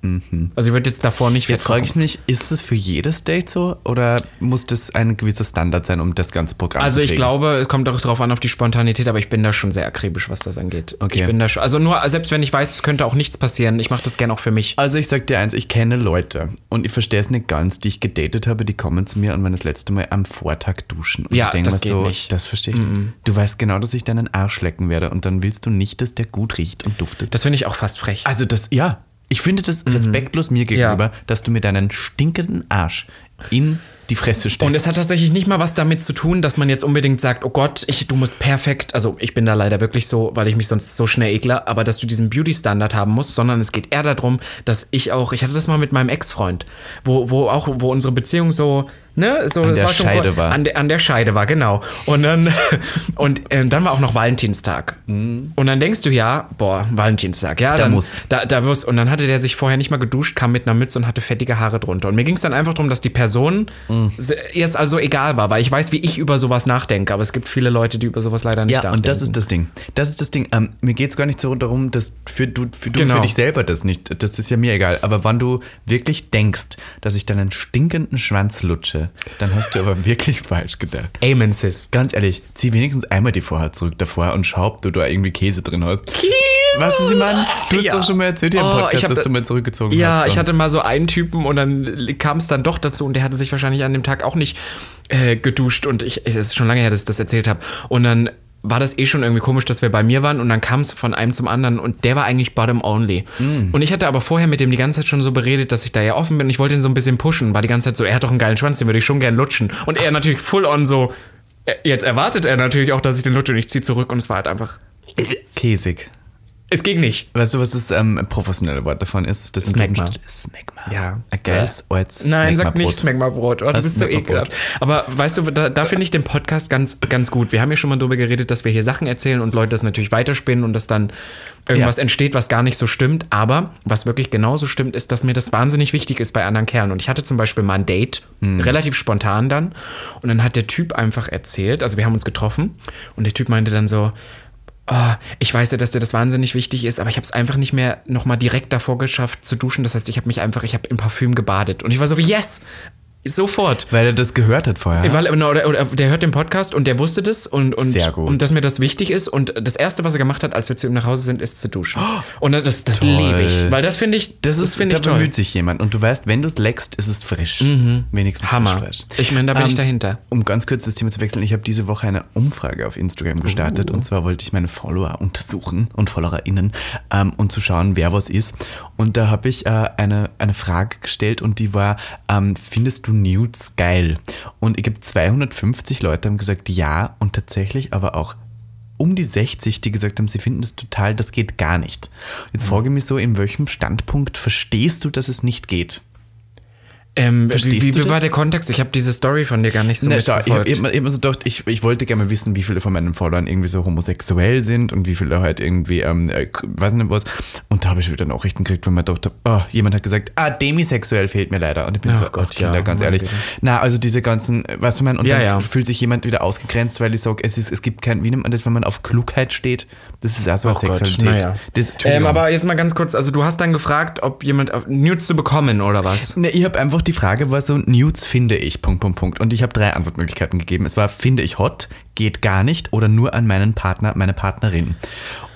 Also ich würde jetzt davor nicht Jetzt frage ich mich, ist das für jedes Date so oder muss das ein gewisser Standard sein, um das ganze Programm Also zu ich kriegen? glaube, es kommt auch drauf an auf die Spontanität, aber ich bin da schon sehr akribisch, was das angeht. Okay. Ich bin da schon, also nur, selbst wenn ich weiß, es könnte auch nichts passieren, ich mache das gern auch für mich. Also ich sag dir eins, ich kenne Leute und ich verstehe es nicht ganz, die ich gedatet habe, die kommen zu mir und wollen das letzte Mal am Vortag duschen. Und Ja, ich denk das mir geht so, nicht. Das verstehe ich nicht. Du weißt genau, dass ich deinen Arsch lecken werde und dann willst du nicht, dass der gut riecht und duftet. Das finde ich auch fast frech. Also das, ja, ich finde das respektlos mir gegenüber, dass du mir deinen stinkenden Arsch in die Fresse steckst. Und es hat tatsächlich nicht mal was damit zu tun, dass man jetzt unbedingt sagt, oh Gott, ich, du musst perfekt, also ich bin da leider wirklich so, weil ich mich sonst so schnell ekle, aber dass du diesen Beauty-Standard haben musst, sondern es geht eher darum, dass ich auch, ich hatte das mal mit meinem Ex-Freund, wo, wo auch, wo unsere Beziehung so, ne, so, An der war Scheide war. An, der, an der Scheide war, genau. Und dann, und ähm, dann war auch noch Valentinstag. Und dann denkst du ja, boah, Valentinstag, ja, dann muss. Da, da wirst, und dann hatte der sich vorher nicht mal geduscht, kam mit einer Mütze und hatte fettige Haare drunter. Und mir ging es dann einfach darum, dass die Person ihr es also egal war, weil ich weiß, wie ich über sowas nachdenke, aber es gibt viele Leute, die über sowas leider nicht Ja, nachdenken. und das ist das Ding. Das ist das Ding. Ähm, mir geht es gar nicht so darum, dass für du, für, du Genau. für dich selber das nicht, das ist ja mir egal. Aber wenn du wirklich denkst, dass ich deinen stinkenden Schwanz lutsche, dann hast du aber wirklich falsch gedacht. Amen, Sis. Ganz ehrlich, zieh wenigstens einmal die Vorhaut zurück davor und schau, ob du da irgendwie Käse drin hast. Käse! Was ist, Mann? Du hast Ja. doch schon mal erzählt hier im Oh, Podcast, ich hab dass da- du mal zurückgezogen Ja, hast. ich und- hatte mal so einen Typen und dann kam es dann doch dazu und der hatte sich wahrscheinlich an dem Tag auch nicht äh, geduscht und ich, es ist schon lange her, dass ich das erzählt habe. Und dann war das eh schon irgendwie komisch, dass wir bei mir waren und dann kam es von einem zum anderen und der war eigentlich bottom only. Mm. Und ich hatte aber vorher mit dem die ganze Zeit schon so beredet, dass ich da ja offen bin. Ich wollte ihn so ein bisschen pushen, war die ganze Zeit so, er hat doch einen geilen Schwanz, den würde ich schon gern lutschen. Und er natürlich full on so, äh, jetzt erwartet er natürlich auch, dass ich den lutsche und ich ziehe zurück und es war halt einfach, Käsig. Es ging nicht. Weißt du, was das ähm, professionelle Wort davon ist? Das Smegma. Smegma. Ja. Geiles altes Nein, sag nicht Smegma-Brot. Oh, du bist so ekelhaft. Aber weißt du, da, da finde ich den Podcast ganz, ganz gut. Wir haben ja schon mal darüber geredet, dass wir hier Sachen erzählen und Leute das natürlich weiterspinnen und dass dann irgendwas Ja. entsteht, was gar nicht so stimmt. Aber was wirklich genauso stimmt, ist, dass mir das wahnsinnig wichtig ist bei anderen Kerlen. Und ich hatte zum Beispiel mal ein Date, Hm. relativ spontan dann. Und dann hat der Typ einfach erzählt, also wir haben uns getroffen und der Typ meinte dann so, Oh, ich weiß ja, dass dir das wahnsinnig wichtig ist, aber ich habe es einfach nicht mehr nochmal direkt davor geschafft zu duschen. Das heißt, ich habe mich einfach, ich habe in Parfüm gebadet. Und ich war so wie, yes! Sofort. Weil er das gehört hat vorher. Weil, oder, oder, der hört den Podcast und der wusste das und, und, Sehr gut. und dass mir das wichtig ist. Und das Erste, was er gemacht hat, als wir zu ihm nach Hause sind, ist zu duschen. Und das, das Toll. liebe ich. Weil das finde ich, Das ist, finde da ich toll. bemüht sich jemand. Und du weißt, wenn du es leckst, ist es frisch. Wenigstens Hammer. frisch. Ich meine, da bin ich dahinter. Um ganz kurz das Thema zu wechseln, ich habe diese Woche eine Umfrage auf Instagram gestartet. Und zwar wollte ich meine Follower untersuchen und FollowerInnen ähm, und zu schauen, wer was ist. Und da habe ich äh, eine, eine Frage gestellt und die war, ähm, findest du Nudes geil? Und ich habe 250 Leute haben gesagt, ja. Und tatsächlich aber auch um die 60, die gesagt haben, sie finden das total, das geht gar nicht. Jetzt Mhm. frage ich mich so, in welchem Standpunkt verstehst du, dass es nicht geht? Ähm, Verstehst wie wie, wie war der Kontext? Ich habe diese Story von dir gar nicht so Na, schau, ich habe immer, immer so gedacht, ich, ich wollte gerne mal wissen, wie viele von meinen Followern irgendwie so homosexuell sind und wie viele halt irgendwie, ähm, äh, weiß nicht was. Und da habe ich wieder Nachrichten gekriegt, wo man dachte, oh, jemand hat gesagt, ah, demisexuell fehlt mir leider. Und ich bin Ach so, Gott, Gott, Kinder, ja, ganz ehrlich. Güte. Na, also diese ganzen, weißt du, man, und Ja, dann ja. fühlt sich jemand wieder ausgegrenzt, weil ich sage, es, ist, es gibt kein, wie nennt man das, wenn man auf Klugheit steht? Das ist auch so eine Gott, Sexualität. naja. Das, Ähm, aber jetzt mal ganz kurz, also du hast dann gefragt, ob jemand Nudes zu bekommen oder was? Ne, ich habe einfach die Frage war so, Nudes finde ich, Punkt, Punkt, Punkt. Und ich habe drei Antwortmöglichkeiten gegeben. Es war, finde ich hot, geht gar nicht oder nur an meinen Partner, meine Partnerin.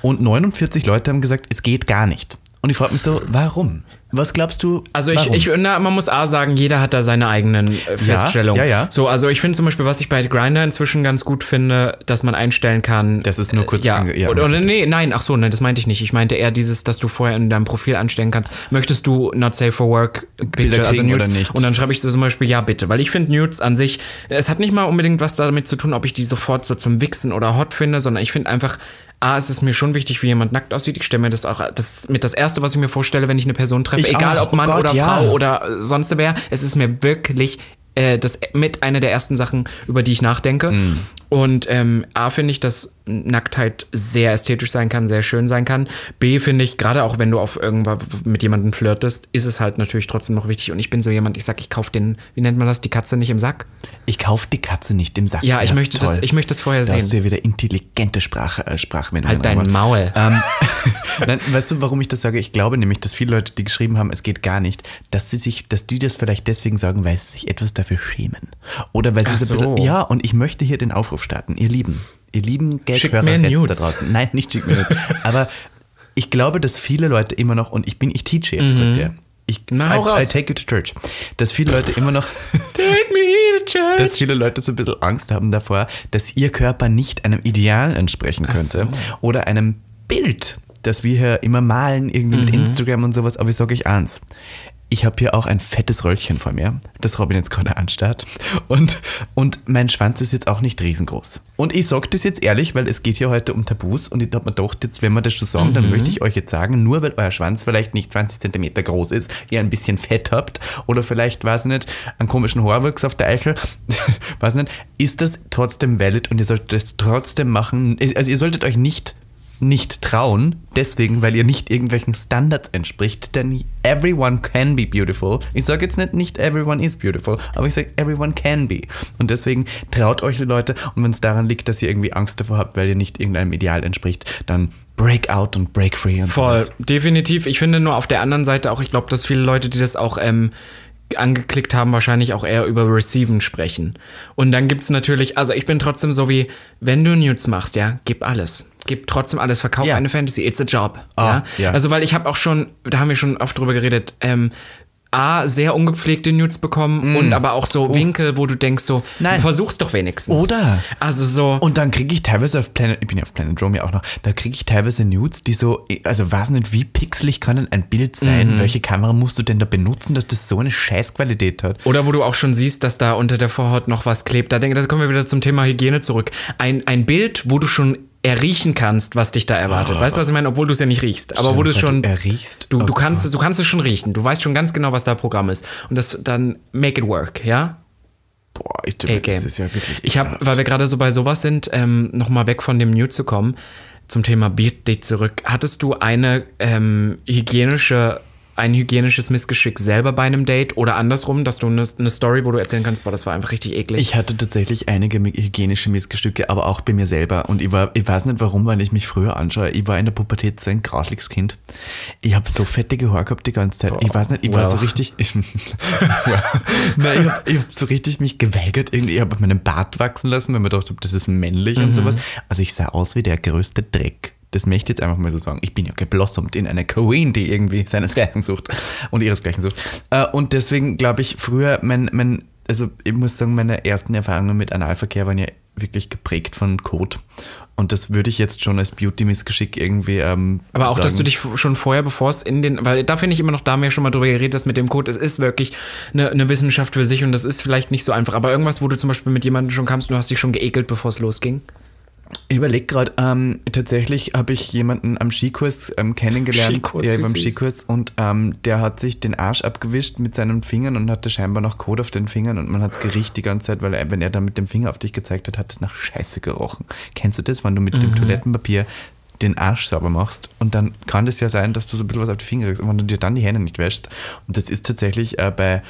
Und 49 Leute haben gesagt, es geht gar nicht. Und ich frage mich so, warum? Was glaubst du? Also ich, ich na, man muss A sagen, jeder hat da seine eigenen äh, Feststellungen. ja, ja. So, also ich finde zum Beispiel, was ich bei Grindr inzwischen ganz gut finde, dass man einstellen kann. Das ist nur kurz äh, ja, ja, oder, oder bitte. nee, nein, ach so, nein, das meinte ich nicht. Ich meinte eher dieses, dass du vorher in deinem Profil anstellen kannst, möchtest du not safe for work Bilder, also Nudes oder nicht? und dann schreibe ich so zum Beispiel ja bitte, weil ich finde Nudes an sich, es hat nicht mal unbedingt was damit zu tun, ob ich die sofort so zum Wichsen oder hot finde, sondern ich finde einfach A, es ist mir schon wichtig, wie jemand nackt aussieht. Ich stelle mir das auch das ist mit das Erste, was ich mir vorstelle, wenn ich eine Person treffe. Ich Egal auch. ob Mann Oh Gott, oder ja. Frau oder sonst wer. Es ist mir wirklich äh, das mit einer der ersten Sachen, über die ich nachdenke. Mm. Und ähm, A finde ich, dass Nacktheit sehr ästhetisch sein kann, sehr schön sein kann. B finde ich, gerade auch wenn du auf irgendwas mit jemandem flirtest, ist es halt natürlich trotzdem noch wichtig. Und ich bin so jemand, ich sag, ich kaufe den, wie nennt man das, die Katze nicht im Sack? Ich kaufe die Katze nicht im Sack. Ja, ich möchte das- ich möchte das vorher da hast sehen. du ja wieder intelligente Sprache, äh, Sprachwendungen. Halt dein aber- Maul. Ähm, nein, weißt du, warum ich das sage? Ich glaube nämlich, dass viele Leute, die geschrieben haben, es geht gar nicht, dass sie sich, dass die das vielleicht deswegen sagen, weil sie sich etwas dafür schämen. Oder weil sie so ein bisschen, so. ja, und ich möchte hier den Aufruf starten, ihr Lieben, ihr lieben Gag-Hörer da draußen. Nein, nicht schickt mir Nudes. Aber ich glaube, dass viele Leute immer noch, und ich bin, ich teache jetzt kurz hier. Ich, Mhm. Na, I, I take you to church. Dass viele Leute immer noch Take me to church. dass viele Leute so ein bisschen Angst haben davor, dass ihr Körper nicht einem Ideal entsprechen könnte so. oder einem Bild, das wir hier immer malen, irgendwie Mhm. mit Instagram und sowas. Aber ich sage euch eins, ich habe hier auch ein fettes Röllchen vor mir, das Robin jetzt gerade anstarrt. Und, und mein Schwanz ist jetzt auch nicht riesengroß. Und ich sage das jetzt ehrlich, weil es geht hier heute um Tabus und ich habe mir gedacht, jetzt, wenn wir das schon sagen, Mhm. dann möchte ich euch jetzt sagen, nur weil euer Schwanz vielleicht nicht 20 cm groß ist, ihr ein bisschen Fett habt oder vielleicht, weiß ich nicht, einen komischen Haarwuchs auf der Eichel, weiß ich nicht, ist das trotzdem valid und ihr solltet es trotzdem machen. Also ihr solltet euch nicht nicht trauen, deswegen, weil ihr nicht irgendwelchen Standards entspricht, denn everyone can be beautiful. Ich sage jetzt nicht, nicht everyone is beautiful, aber ich sage, everyone can be. Und deswegen traut euch die Leute und wenn es daran liegt, dass ihr irgendwie Angst davor habt, weil ihr nicht irgendeinem Ideal entspricht, dann break out und break free und Voll, sowas. definitiv. Ich finde nur auf der anderen Seite auch, ich glaube, dass viele Leute, die das auch ähm, angeklickt haben, wahrscheinlich auch eher über Receiven sprechen. Und dann gibt es natürlich, also ich bin trotzdem so wie, wenn du Nudes machst, ja, gib alles. Gib trotzdem alles, verkauf Ja. eine Fantasy, it's a job. Ah, ja? ja. Also weil ich habe auch schon, da haben wir schon oft drüber geredet, ähm, A, sehr ungepflegte Nudes bekommen und aber auch so Winkel, wo du denkst so, Mm. Oh. Nein. versuch's doch wenigstens. Oder? Also so. Und dann kriege ich teilweise auf Planet, ich bin ja auf Planet Rome ja auch noch, da kriege ich teilweise Nudes, die so, also weiß nicht, wie pixelig kann denn ein Bild sein? Welche Kamera musst du denn da benutzen, dass das so eine Scheißqualität hat? Oder wo du auch schon siehst, dass da unter der Vorhaut noch was klebt. Da denke da kommen wir wieder zum Thema Hygiene zurück. Ein, ein Bild, wo du schon erriechen kannst, was dich da erwartet. Weißt du, was ich meine? Obwohl du es ja nicht riechst. Aber wo du es schon. du erriechst. Du, du, Oh kannst, Gott. du kannst es schon riechen. Du weißt schon ganz genau, was da Programm ist. Und das dann make it work, ja? Boah, ich Okay. das ist ja wirklich. Ich habe, weil wir gerade so bei sowas sind, ähm, nochmal weg von dem Nude zu kommen, zum Thema Beat Date zurück. Hattest du eine ähm, hygienische, ein hygienisches Missgeschick selber bei einem Date oder andersrum, dass du eine, eine Story, wo du erzählen kannst, boah, das war einfach richtig eklig? Ich hatte tatsächlich einige hygienische Missgestücke, aber auch bei mir selber. Und ich war, ich weiß nicht warum, weil ich mich früher anschaue. Ich war in der Pubertät so ein grasliches Kind. Ich habe so fettige Haare gehabt die ganze Zeit. Ich weiß nicht, ich war Wow. so richtig. Ich, Nein, ich habe hab so richtig mich geweigert. Irgendwie, ich habe meinen Bart wachsen lassen, weil mir gedacht habe, das ist männlich und sowas. Also ich sah aus wie der größte Dreck. Das möchte ich jetzt einfach mal so sagen. Ich bin ja geblossomt in einer Queen, die irgendwie seinesgleichen sucht und ihresgleichen sucht. Äh, Und deswegen glaube ich, früher mein, mein, also ich muss sagen, meine ersten Erfahrungen mit Analverkehr waren ja wirklich geprägt von Code. Und das würde ich jetzt schon als Beauty-Missgeschick irgendwie. Ähm, Aber auch, dass du sagen. dich schon vorher, bevor es in den, weil da finde ich immer noch, da haben wir schon mal drüber geredet, dass mit dem Code, es ist wirklich eine, eine Wissenschaft für sich und das ist vielleicht nicht so einfach. Aber irgendwas, wo du zum Beispiel mit jemandem schon kamst und du hast dich schon geekelt, bevor es losging. Ich überlege gerade, ähm, tatsächlich habe ich jemanden am Skikurs ähm, kennengelernt. Skikurs, ja, beim. Skikurs. Und ähm, der hat sich den Arsch abgewischt mit seinen Fingern und hatte scheinbar noch Kot auf den Fingern und man hat es geriecht die ganze Zeit, weil er, wenn er dann mit dem Finger auf dich gezeigt hat, hat es nach Scheiße gerochen. Kennst du das, wenn du mit Mhm. dem Toilettenpapier den Arsch sauber machst und dann kann das ja sein, dass du so ein bisschen was auf die Finger kriegst und wenn du dir dann die Hände nicht wäschst. Und das ist tatsächlich äh, bei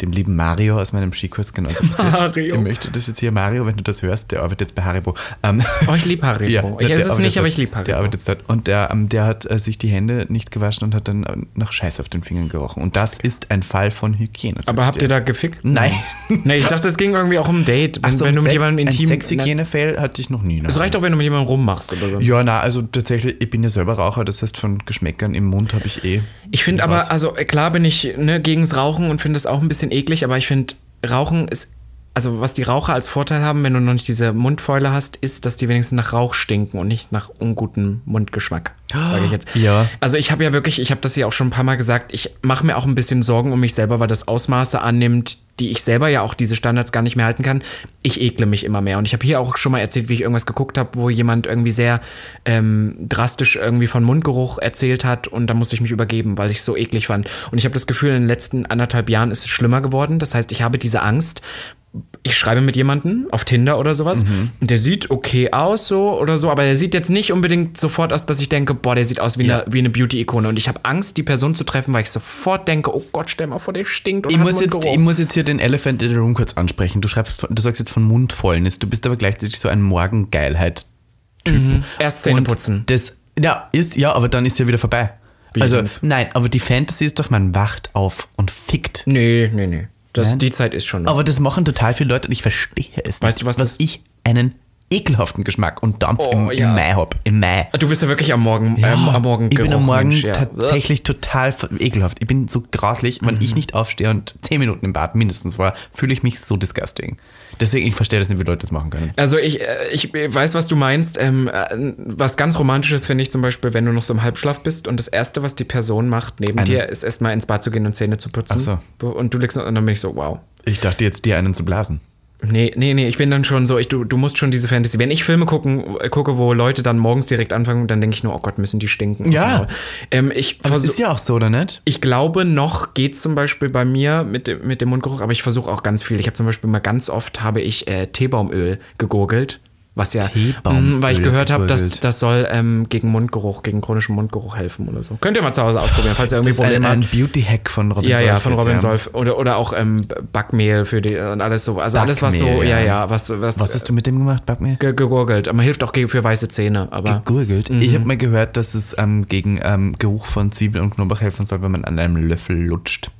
dem lieben Mario aus meinem Skikurs genauso passiert. Mario. Ich möchte das jetzt hier, Mario, wenn du das hörst, der arbeitet jetzt bei Haribo. Ähm, Oh, ich liebe Haribo. ja, ich der esse es nicht, aber dort. ich liebe Der Haribo. arbeitet dort. Und der, ähm, der hat äh, sich die Hände nicht gewaschen und hat dann äh, nach Scheiß auf den Fingern gerochen. Und das ist ein Fall von Hygiene. Aber habt ihr da gefickt? Nein. Nee, ich dachte, es ging irgendwie auch um ein Date. Wenn, Ach so, wenn du mit Sex- jemandem intim. Ein Sexhygiene-Fail hatte ich noch nie. Es reicht auch, wenn du mit jemandem rummachst oder so. Ja, na, also tatsächlich, ich bin ja selber Raucher, das heißt, von Geschmäckern im Mund habe ich eh. Ich finde aber, also äh, klar bin ich ne, gegens Rauchen und finde es auch ein bisschen eklig, aber ich finde, Rauchen ist, also was die Raucher als Vorteil haben, wenn du noch nicht diese Mundfäule hast, ist, dass die wenigstens nach Rauch stinken und nicht nach ungutem Mundgeschmack, sage ich jetzt. Ja. Also ich habe ja wirklich, ich habe das ja auch schon ein paar Mal gesagt, ich mache mir auch ein bisschen Sorgen um mich selber, weil das Ausmaße annimmt, die ich selber ja auch diese Standards gar nicht mehr halten kann. Ich ekle mich immer mehr. Und ich habe hier auch schon mal erzählt, wie ich irgendwas geguckt habe, wo jemand irgendwie sehr ähm, drastisch irgendwie von Mundgeruch erzählt hat und da musste ich mich übergeben, weil ich es so eklig fand. Und ich habe das Gefühl, in den letzten anderthalb Jahren ist es schlimmer geworden. Das heißt, ich habe diese Angst, ich schreibe mit jemandem auf Tinder oder sowas und der sieht okay aus so oder so, aber er sieht jetzt nicht unbedingt sofort aus, dass ich denke, boah, der sieht aus wie Ja. eine, wie eine Beauty-Ikone und ich habe Angst, die Person zu treffen, weil ich sofort denke, oh Gott, stell mal vor, der stinkt und Ich hat muss, jetzt, ich muss jetzt hier den Elephant in the Room kurz ansprechen. Du schreibst, du sagst jetzt von Mundfäulnis. Du bist aber gleichzeitig so ein Morgengeilheit-Typ. Erst Zähne putzen. Das, ja, ist, ja, aber dann ist ja wieder vorbei. Wie also, nein, aber die Fantasy ist doch, man wacht auf und fickt. Nee, nee, nee. Das, die Zeit ist schon. noch. Aber das machen total viele Leute und ich verstehe es Weißt nicht. du, was was das- ich einen ekelhaften Geschmack und Dampf Oh, im, ja. im Mai hab. Im Mai. Du bist ja wirklich am Morgen, ähm, am Morgen ich bin am Morgen Mensch, ja. tatsächlich total ekelhaft. Ich bin so grauslich, wenn Mhm. ich nicht aufstehe und 10 Minuten im Bad mindestens war, fühle ich mich so disgusting. Deswegen, ich verstehe das nicht, wie Leute das machen können. Also ich, äh, ich weiß, was du meinst. Ähm, äh, was ganz Romantisches finde ich zum Beispiel, wenn du noch so im Halbschlaf bist und das Erste, was die Person macht neben Eine- dir, ist erstmal ins Bad zu gehen und Zähne zu putzen. Ach Und du legst und dann bin ich so, wow. Ich dachte jetzt, dir einen zu blasen. Nee, nee, nee, ich bin dann schon so, ich, du, du musst schon diese Fantasy. Wenn ich Filme gucken, äh, gucke, wo Leute dann morgens direkt anfangen, dann denke ich nur, oh Gott, müssen die stinken. Ja. Ähm, ich Aber das ist ja auch so, oder nicht? ich glaube, noch geht zum Beispiel bei mir mit dem, mit dem Mundgeruch, aber ich versuche auch ganz viel. Ich habe zum Beispiel mal ganz oft habe ich äh, Teebaumöl gegurgelt. Was ja, Teebaumöl Mhm, weil ich gehört habe, dass das soll ähm, gegen Mundgeruch, gegen chronischen Mundgeruch helfen oder so. Könnt ihr mal zu Hause ausprobieren, falls ihr irgendwie ein, Probleme ein habt. Beauty-Hack von Robin Ja, ja, Solf von jetzt, Robin ja. Solf. Oder, oder auch ähm, Backmehl für die und alles so. Also alles, was so, Backmehl, ja, ja. ja, was, was, Was hast du mit dem gemacht, Backmehl? ge gegurgelt. Aber hilft auch gegen, für weiße Zähne. Aber Gegurgelt. Mhm. Ich habe mal gehört, dass es ähm, gegen ähm, Geruch von Zwiebeln und Knoblauch helfen soll, wenn man an einem Löffel lutscht.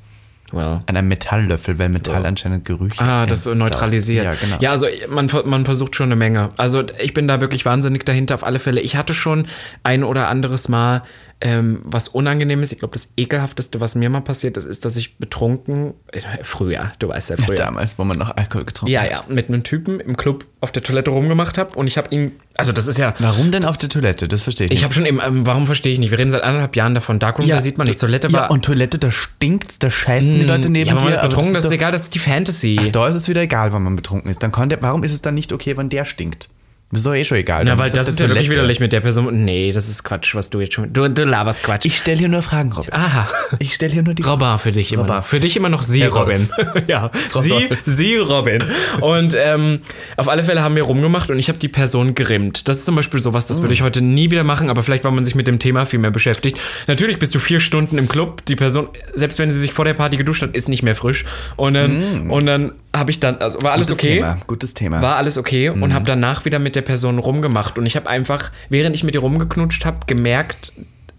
Well. An einem Metalllöffel, weil Metall anscheinend Gerüche. Ah, das neutralisiert. Ja, genau. Ja, also man, man versucht schon eine Menge. Also ich bin da wirklich wahnsinnig dahinter auf alle Fälle. Ich hatte schon ein oder anderes Mal ähm, was Unangenehmes. Ich glaube, das ekelhafteste, was mir mal passiert ist, ist, dass ich betrunken, äh, früher, du weißt ja früher. Damals, wo man noch Alkohol getrunken Ja, hat. ja, mit einem Typen im Club auf der Toilette rumgemacht habe und ich habe ihn, also das ist ja, Warum denn auf der Toilette? Das verstehe ich ich nicht. habe schon eben, ähm, warum verstehe ich nicht, wir reden seit anderthalb Jahren davon, Darkroom, da sieht man nicht, Toilette ja, war, und Toilette, da stinkt, da scheißen die Leute neben ja, man dir. ist betrunken, das ist, doch- egal, das ist die Fantasy. Da ist es wieder egal, wenn man betrunken ist. Dann kann der, warum ist es dann nicht okay, wenn der stinkt? Das ist doch eh schon egal. Na, weil das der ist ja wirklich widerlich mit der Person. Nee, das ist Quatsch, was du jetzt schon. Du, du laberst Quatsch. Ich stelle hier nur Fragen, Robin. Aha. Ich stelle hier nur die Robber für dich immer Robber. Für dich immer noch sie, Herr. Robin. ja, sie, Solf. sie, Robin. Und ähm, auf alle Fälle haben wir rumgemacht und ich habe die Person gerimmt. Das ist zum Beispiel sowas, das würde ich heute nie wieder machen, aber vielleicht, weil man sich mit dem Thema viel mehr beschäftigt. Natürlich bist du vier Stunden im Club. Die Person, selbst wenn sie sich vor der Party geduscht hat, ist nicht mehr frisch. Und dann, und dann habe ich dann, also war alles Gutes okay. Thema. Gutes Thema. War alles okay und habe danach wieder mit der Person rumgemacht. Und ich habe einfach, während ich mit ihr rumgeknutscht habe, gemerkt,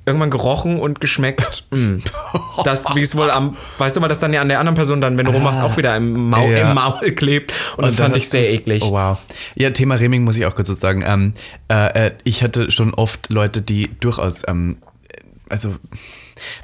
irgendwann gerochen und geschmeckt, mm, das, wie es wohl am, weißt du, weil das dann ja an der anderen Person dann, wenn du rummachst, auch wieder im Maul, Ja. im Maul klebt. Und, das dann fand ich sehr du's- eklig. Oh, wow. Ja, Thema Rimming muss ich auch kurz so sagen. Ähm, äh, äh, ich hatte schon oft Leute, die durchaus, ähm, also,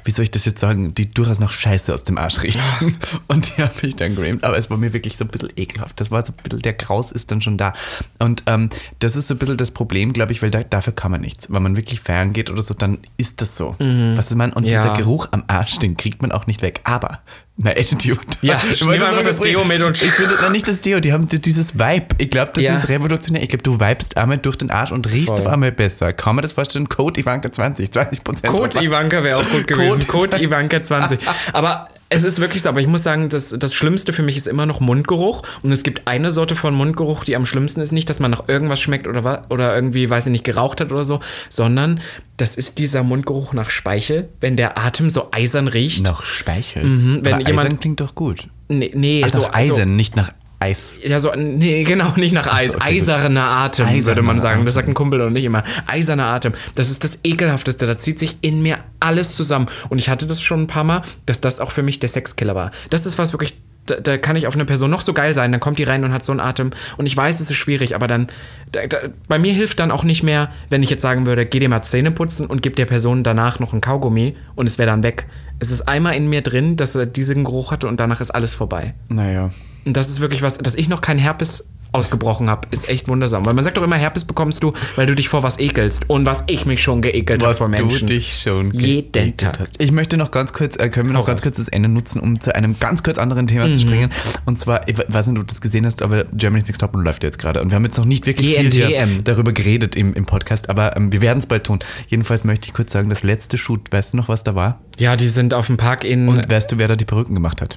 wie soll ich das jetzt sagen, die durchaus nach Scheiße aus dem Arsch riechen. Und die habe ich dann gerimmt. Aber es war mir wirklich so ein bisschen ekelhaft. Das war so ein bisschen, der Graus ist dann schon da. Und ähm, das ist so ein bisschen das Problem, glaube ich, weil da, dafür kann man nichts. Wenn man wirklich feiern geht oder so, dann ist das so. Was ist man? Und Mhm. Ja. dieser Geruch am Arsch, den kriegt man auch nicht weg. Aber, meine Attitude. Ja, Ich wollte einfach das. Deo mit und- Ich finde na, nicht das Deo, die haben di- dieses Vibe. Ich glaube, das Ja. ist revolutionär. Ich glaube, du vibest einmal durch den Arsch und riechst Voll. auf einmal besser. Kann man das vorstellen? Code Ivanka 20, 20 Prozent. Code Ivanka wäre auch gut gewesen. Code- Code Ivanka 20. Aber es ist wirklich so, aber ich muss sagen, das, das Schlimmste für mich ist immer noch Mundgeruch. Und es gibt eine Sorte von Mundgeruch, die am schlimmsten ist. Nicht, dass man nach irgendwas schmeckt oder, oder irgendwie, weiß ich nicht, geraucht hat oder so, sondern das ist dieser Mundgeruch nach Speichel, wenn der Atem so eisern riecht. Nach Speichel. Mhm, wenn Aber jemand- Eisern klingt doch gut. Nee, nee Also so, nach Eisen, also- nicht nach Eis. Ja, so, nee, genau, nicht nach Eis. okay. Eiserner Atem, Eiserner würde man sagen. Das Atem. sagt ein Kumpel und nicht immer. Eiserner Atem. Das ist das Ekelhafteste. Da zieht sich in mir alles zusammen. Und ich hatte das schon ein paar Mal, dass das auch für mich der Sexkiller war. Das ist was wirklich. Da, da kann ich auf eine Person noch so geil sein, dann kommt die rein und hat so einen Atem. Und ich weiß, es ist schwierig, aber dann. Da, da, bei mir hilft dann auch nicht mehr, wenn ich jetzt sagen würde, geh dir mal Zähne putzen und gib der Person danach noch einen Kaugummi und es wäre dann weg. Es ist einmal in mir drin, dass er diesen Geruch hatte und danach ist alles vorbei. Naja. Und das ist wirklich was, dass ich noch kein Herpes ausgebrochen habe, ist echt wundersam. Weil man sagt doch immer, Herpes bekommst du, weil du dich vor was ekelst. Und was ich mich schon geekelt habe Was vor Menschen. du dich schon Jeden geekelt Tag. hast. Ich möchte noch ganz kurz, äh, können wir noch Hau ganz raus. kurz das Ende nutzen, um zu einem ganz kurz anderen Thema Mhm. zu springen. Und zwar, ich we- weiß nicht, ob du das gesehen hast, aber Germany's Next Topmodel läuft jetzt gerade. Und wir haben jetzt noch nicht wirklich viel hier GNTM. darüber geredet im, im Podcast, aber ähm, wir werden es bald tun. Jedenfalls möchte ich kurz sagen, das letzte Shoot, weißt du noch, was da war? Ja, die sind auf dem Park in Und weißt du, wer da die Perücken gemacht hat?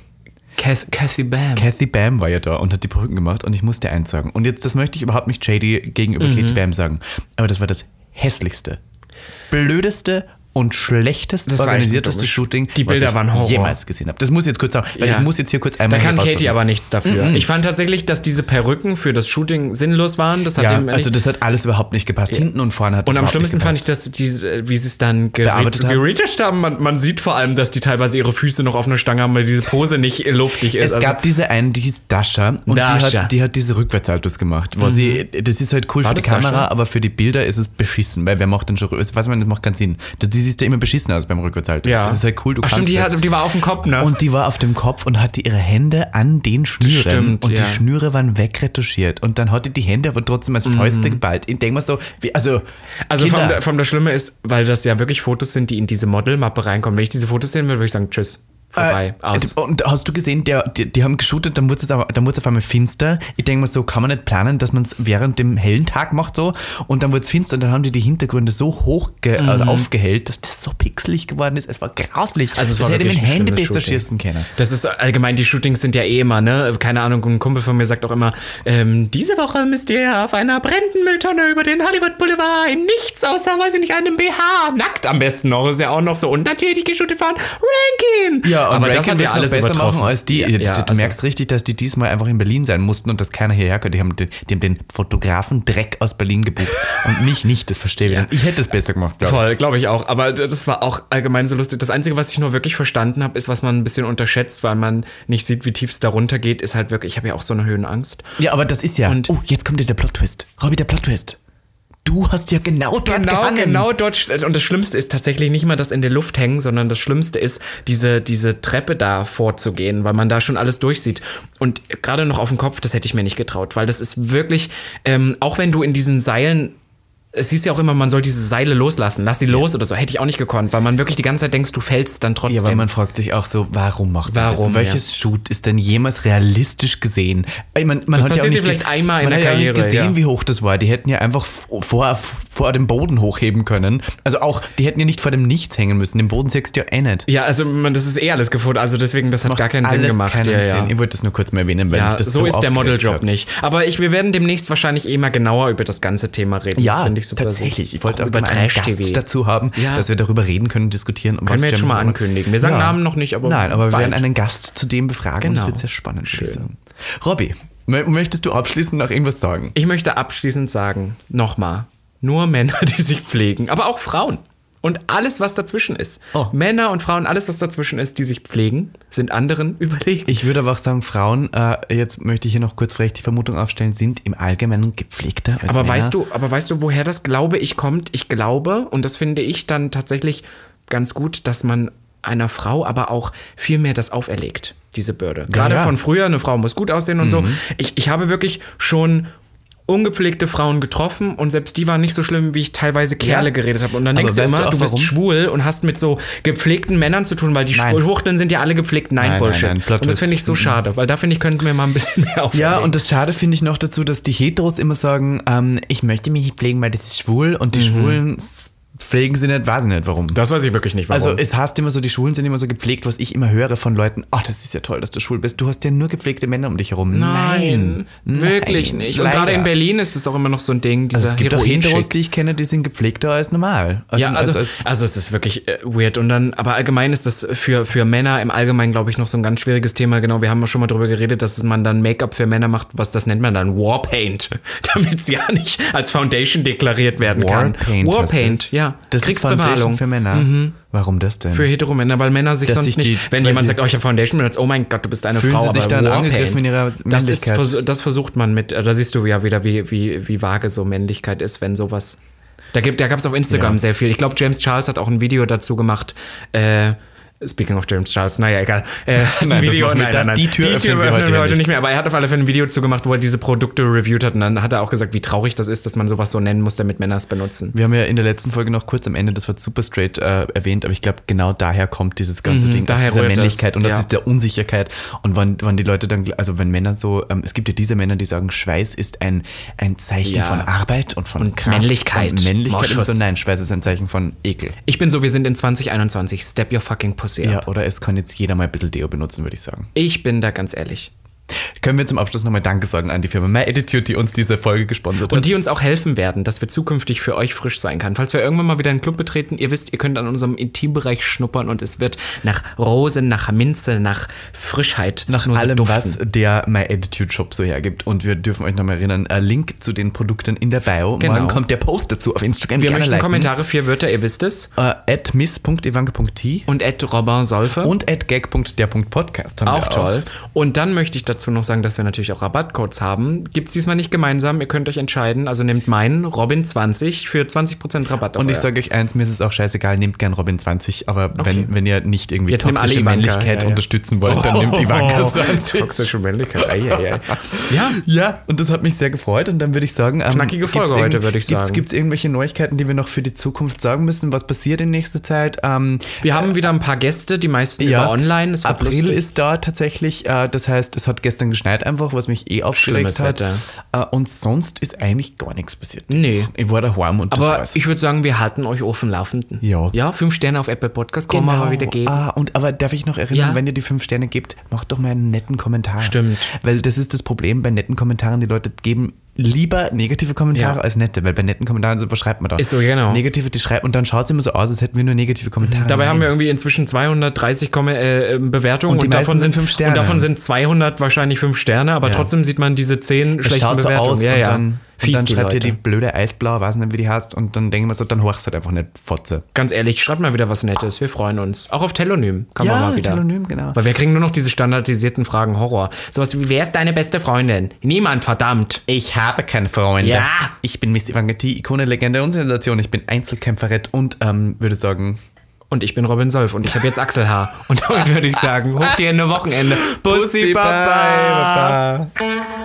Cath Cathy Bam. Kathy Bam war ja da und hat die Perücken gemacht und ich muss dir eins sagen. Und jetzt, das möchte ich überhaupt nicht shady gegenüber Mhm. Katie Bam sagen, aber das war das hässlichste, blödeste und schlechtest Das organisierteste. Shooting, Die Bilder waren Horror. jemals gesehen habe. Das muss ich jetzt kurz sagen, weil Ja. ich muss jetzt hier kurz Da einmal kann hier Katie aber nichts dafür. Ich fand tatsächlich, dass diese Perücken für das Shooting sinnlos waren. Das hat ja, also das hat alles überhaupt nicht gepasst. Hinten und vorne hat das und am schlimmsten fand ich, dass die, wie sie es dann geretouched haben? haben. Man, man sieht vor allem, dass die teilweise ihre Füße noch auf einer Stange haben, weil diese Pose nicht luftig ist. Es Also- gab diese eine, die hieß Dasha und Die, Dasha. hat, die hat diese Rückwärtsaltos gemacht. Wo sie, das ist halt cool War für die das Dasha? Kamera, aber für die Bilder ist es beschissen, weil wer macht denn schon, das weiß man, das macht keinen Sinn. Das, die siehst ja immer beschissen aus beim Rückwärtsalto. ja. Das ist halt cool, du Ach, kannst stimmt, die, das. hat- die war auf dem Kopf, ne? Und die war auf dem Kopf und hatte ihre Hände an den Schnüren. stimmt, und ja. die Schnüre waren wegretuschiert. Und dann hatte die Hände aber trotzdem als Fäuste geballt. Ich denke mal so, wie, also. Mhm. Also vom, vom das Schlimme ist, weil das ja wirklich Fotos sind, die in diese Modelmappe reinkommen. Wenn ich diese Fotos sehen würde, würde ich sagen, tschüss, vorbei, Äh, aus. Und hast du gesehen, der, die, die haben geshootet, dann wurde es aber- dann auf einmal finster. Ich denke mal so, kann man nicht planen, dass man es während dem hellen Tag macht so. Und dann wurde es finster und dann haben die die Hintergründe so hoch ge Mhm. äh, aufgehellt, dass das so pixelig geworden ist. Es war grauslich. Also es das war hätte mit ein Hände besser schießen können. Das ist allgemein, die Shootings sind ja eh immer, ne? Keine Ahnung, ein Kumpel von mir sagt auch immer, ähm, diese Woche müsst ihr auf einer brennenden Mülltonne über den Hollywood Boulevard in nichts außer, weiß ich nicht, einem BH, nackt am besten noch, ist ja auch noch so natürlich geshootet fahren, Rankin! Ja, und aber das haben wir alles besser übertroffen. machen als die. Ja, du ja, du also- merkst richtig, dass die diesmal einfach in Berlin sein mussten und dass keiner hierher kommt. Die haben den, die haben den Fotografen Dreck aus Berlin gebucht und mich nicht. Das verstehe ich. Ja. Ich hätte es besser gemacht, glaube ich. Voll, glaube ich auch. Aber das war auch allgemein so lustig. Das Einzige, was ich nur wirklich verstanden habe, ist, was man ein bisschen unterschätzt, weil man nicht sieht, wie tief es darunter geht, ist halt wirklich, ich habe ja auch so eine Höhenangst. Ja, aber das ist ja. Und- oh, jetzt kommt der Plot-Twist. Robby, der Plot-Twist. Du hast ja genau dort Genau, gehangen. genau dort. Und das Schlimmste ist tatsächlich nicht mal das in der Luft hängen, sondern das Schlimmste ist, diese, diese Treppe da vorzugehen, weil man da schon alles durchsieht. Und gerade noch auf dem Kopf, das hätte ich mir nicht getraut, weil das ist wirklich, ähm, auch wenn du in diesen Seilen. Es hieß ja auch immer, man soll diese Seile loslassen. Lass sie los oder so. Hätte ich auch nicht gekonnt, weil man wirklich die ganze Zeit denkst, du fällst dann trotzdem. Ja, aber man fragt sich auch so, warum macht man Warum, das? Und welches Shoot ist denn jemals realistisch gesehen? Ich mein, man hat ja auch nicht vielleicht einmal in man der hat ja Karriere, nicht gesehen, ja. wie hoch das war. Die hätten ja einfach vor, vor dem Boden hochheben können. Also auch, die hätten ja nicht vor dem Nichts hängen müssen. Den Boden siehst du ja eh nicht. ja, also man, das ist eh alles gefunden. Also deswegen, das hat gar keinen Sinn gemacht. Keinen ja, ja. Sinn. Ich wollte das nur kurz mal erwähnen, weil Ja, ich das so, so ist der Modeljob nicht. Aber ich, wir werden demnächst wahrscheinlich eh mal genauer über das ganze Thema reden. das Ja, finde ich super. tatsächlich. Ich wollte auch über einen Gast Trash-TV. dazu haben, Ja. dass wir darüber reden können, diskutieren. Können wir jetzt schon mal ankündigen. Wir sagen Namen noch nicht, aber Nein, aber wir bald. werden einen Gast zu dem befragen. und Das Genau. wird sehr spannend. Robby, mö- möchtest du abschließend noch irgendwas sagen? Ich möchte abschließend sagen, nochmal, nur Männer, die sich pflegen, aber auch Frauen. Und alles, was dazwischen ist. Oh. Männer und Frauen, alles, was dazwischen ist, die sich pflegen, sind anderen überlegen. Ich würde aber auch sagen, Frauen, äh, jetzt möchte ich hier noch kurz vielleicht die Vermutung aufstellen, sind im Allgemeinen gepflegter als Aber Männer. weißt du, aber weißt du, woher das glaube ich kommt? Ich glaube, und das finde ich dann tatsächlich ganz gut, dass man einer Frau aber auch viel mehr das auferlegt, diese Bürde. Gerade ja. Mhm. von früher, eine Frau muss gut aussehen und so. Ich, ich habe wirklich schon ungepflegte Frauen getroffen und selbst die waren nicht so schlimm, wie ich teilweise Kerle Ja. geredet habe. Und dann denkst du immer, du du, auch, bist warum? schwul und hast mit so gepflegten Männern zu tun, weil die. Schwuchteln sind ja alle gepflegt. Nein, Nein, Bullshit. nein, nein, und das finde ich so schade, weil da finde ich, könnten wir mal ein bisschen mehr auferlegen. Ja, und das Schade finde ich noch dazu, dass die Heteros immer sagen, ähm, ich möchte mich nicht pflegen, weil das ist schwul und die Schwulen s- pflegen sie nicht, weiß ich nicht warum. das weiß ich wirklich nicht, warum. Also es heißt immer so, die Schwulen sind immer so gepflegt, was ich immer höre von Leuten, ach, das ist ja toll, dass du schwul bist. Du hast ja nur gepflegte Männer um dich herum. Nein, wirklich Nein, nicht. Und leider. gerade in Berlin ist das auch immer noch so ein Ding, dieser Also es gibt auch. Heteros, die ich kenne, die sind gepflegter als normal. Also, Ja, also, als- also es ist wirklich äh, weird. Und dann, aber allgemein ist das für, für Männer im Allgemeinen, glaube ich, noch so ein ganz schwieriges Thema. Genau, wir haben ja schon mal darüber geredet, dass man dann Make-up für Männer macht. Was das nennt man dann? Warpaint. Damit es ja nicht als Foundation deklariert werden kann. Warpaint. heißt Das. ja. Das ist Foundation Kriegsbemalung. für Männer. Warum das denn? Für Heteromänner, weil Männer sich Dass sonst sich nicht, die- wenn jemand sagt, oh, ich habe Foundation benutzt, oh mein Gott, du bist eine Fühlen Frau, sie sich aber dann angegriffen in ihrer das, ist, Männlichkeit? das versucht man mit, da siehst du ja wieder, wie, wie, wie vage so Männlichkeit ist, wenn sowas. Da, gibt- da gab es auf Instagram Ja. sehr viel. Ich glaube, James Charles hat auch ein Video dazu gemacht. Äh, Speaking of James Charles, naja, egal. Äh, Nein, Video, nein, nein, nein. die Tür öffnen wir heute wir heute nicht. nicht mehr. Aber er hat auf alle Fälle ein Video dazu gemacht, wo er diese Produkte reviewt hat. Und dann hat er auch gesagt, wie traurig das ist, dass man sowas so nennen muss, damit Männer es benutzen. Wir haben ja in der letzten Folge noch kurz am Ende, das war super straight äh, erwähnt, aber ich glaube, genau daher kommt dieses ganze Ding, aus Mhm, daher dieser rührt das, Männlichkeit und das ja. ist der Unsicherheit. Und wann, wann die Leute dann, also wenn Männer so, ähm, es gibt ja diese Männer, die sagen, Schweiß ist ein, ein Zeichen Ja. von Arbeit und von Und Kraft Männlichkeit. Und Männlichkeit. Und so, nein, Schweiß ist ein Zeichen von Ekel. Ich bin so, wir sind in 2021. Step your fucking pussy up. Ja, oder es kann jetzt jeder mal ein bisschen Deo benutzen, würde ich sagen. Ich bin da ganz ehrlich. Können wir zum Abschluss nochmal Danke sagen an die Firma My Attitude, die uns diese Folge gesponsert hat. Und die uns auch helfen werden, dass wir zukünftig für euch frisch sein kann. Falls wir irgendwann mal wieder einen Club betreten, ihr wisst, ihr könnt an unserem Intimbereich schnuppern und es wird nach Rosen, nach Minze, nach Frischheit, nach so allem, duften. was der My Attitude Shop so hergibt. Und wir dürfen euch nochmal erinnern, ein Link zu den Produkten in der Bio. Genau. Morgen kommt der Post dazu auf Instagram. Wir Gerne möchten liken. Kommentare, vier Wörter, ihr wisst es. Äh, at miss.evanke.t Und at Robin Solfe. und at gag.der.podcast haben auch wir toll. Und dann möchte ich dazu noch sagen, dass wir natürlich auch Rabattcodes haben. Gibt es diesmal nicht gemeinsam, ihr könnt euch entscheiden. Also nehmt meinen, Robin20 für 20% Rabatt Und ich sage euch eins, mir ist es auch scheißegal, nehmt gern Robin 20, aber wenn, wenn ihr nicht irgendwie Jetzt toxische Männlichkeit ja, ja. unterstützen wollt, dann nehmt Ivanka 20. Toxische Männlichkeit. Ei, ei, ei. Ja, Ja, und das hat mich sehr gefreut und dann würde ich sagen... Ähm, Knackige Folge heute, würde ich sagen. Gibt es irgendwelche Neuigkeiten, die wir noch für die Zukunft sagen müssen? Was passiert in nächster Zeit? Ähm, wir haben wieder ein paar Gäste, die meisten ja, über online. April lustig. ist da tatsächlich, äh, das heißt, es hat gestern geschneit einfach, was mich eh aufgeregt hat. Wetter. Äh, und sonst ist eigentlich gar nichts passiert. Nee. Ich war daheim und das Aber war's. ich würde sagen, wir halten euch offen laufenden. Ja. Ja, fünf Sterne auf Apple Podcast kann man mal wieder geben. Ah, und aber darf ich noch erinnern, Ja. wenn ihr die fünf Sterne gebt, macht doch mal einen netten Kommentar. Stimmt. Weil das ist das Problem bei netten Kommentaren, die Leute geben lieber negative Kommentare Ja. als nette, weil bei netten Kommentaren, so, was schreibt man da? Ist so, genau. Negative, die schreibt und dann schaut es immer so aus, als hätten wir nur negative Kommentare. Dabei haben wir Nein. irgendwie inzwischen 230 Kom äh, Bewertungen Und die davon sind fünf Sterne. Und davon sind 200 wahrscheinlich fünf Sterne, aber Ja. trotzdem sieht man diese zehn schlechten schaut so Bewertungen. aus ja, und ja. Dann, Fies, und dann die schreibt ihr die Leute. blöde Eisblau, weiß nicht, wie die heißt, und dann denken wir so, dann horchst halt einfach nicht Fotze. Ganz ehrlich, schreibt mal wieder was Nettes. Wir freuen uns. Auch auf Telonym kann man Ja, mal wieder. Telonym, genau. Weil wir kriegen nur noch diese standardisierten Fragen Horror. Sowas wie, wer ist deine beste Freundin? Niemand, verdammt. Ich habe keine Freunde. Ja. Ich bin Miss Evangeti, Ikone, Legende und Sensation. Ich bin Einzelkämpferett und ähm, würde sagen, Und ich bin Robin Solf und ich habe jetzt Achselhaar. Und damit würde ich sagen, hoch dir Ende Wochenende. Bussi, Baba. Gag.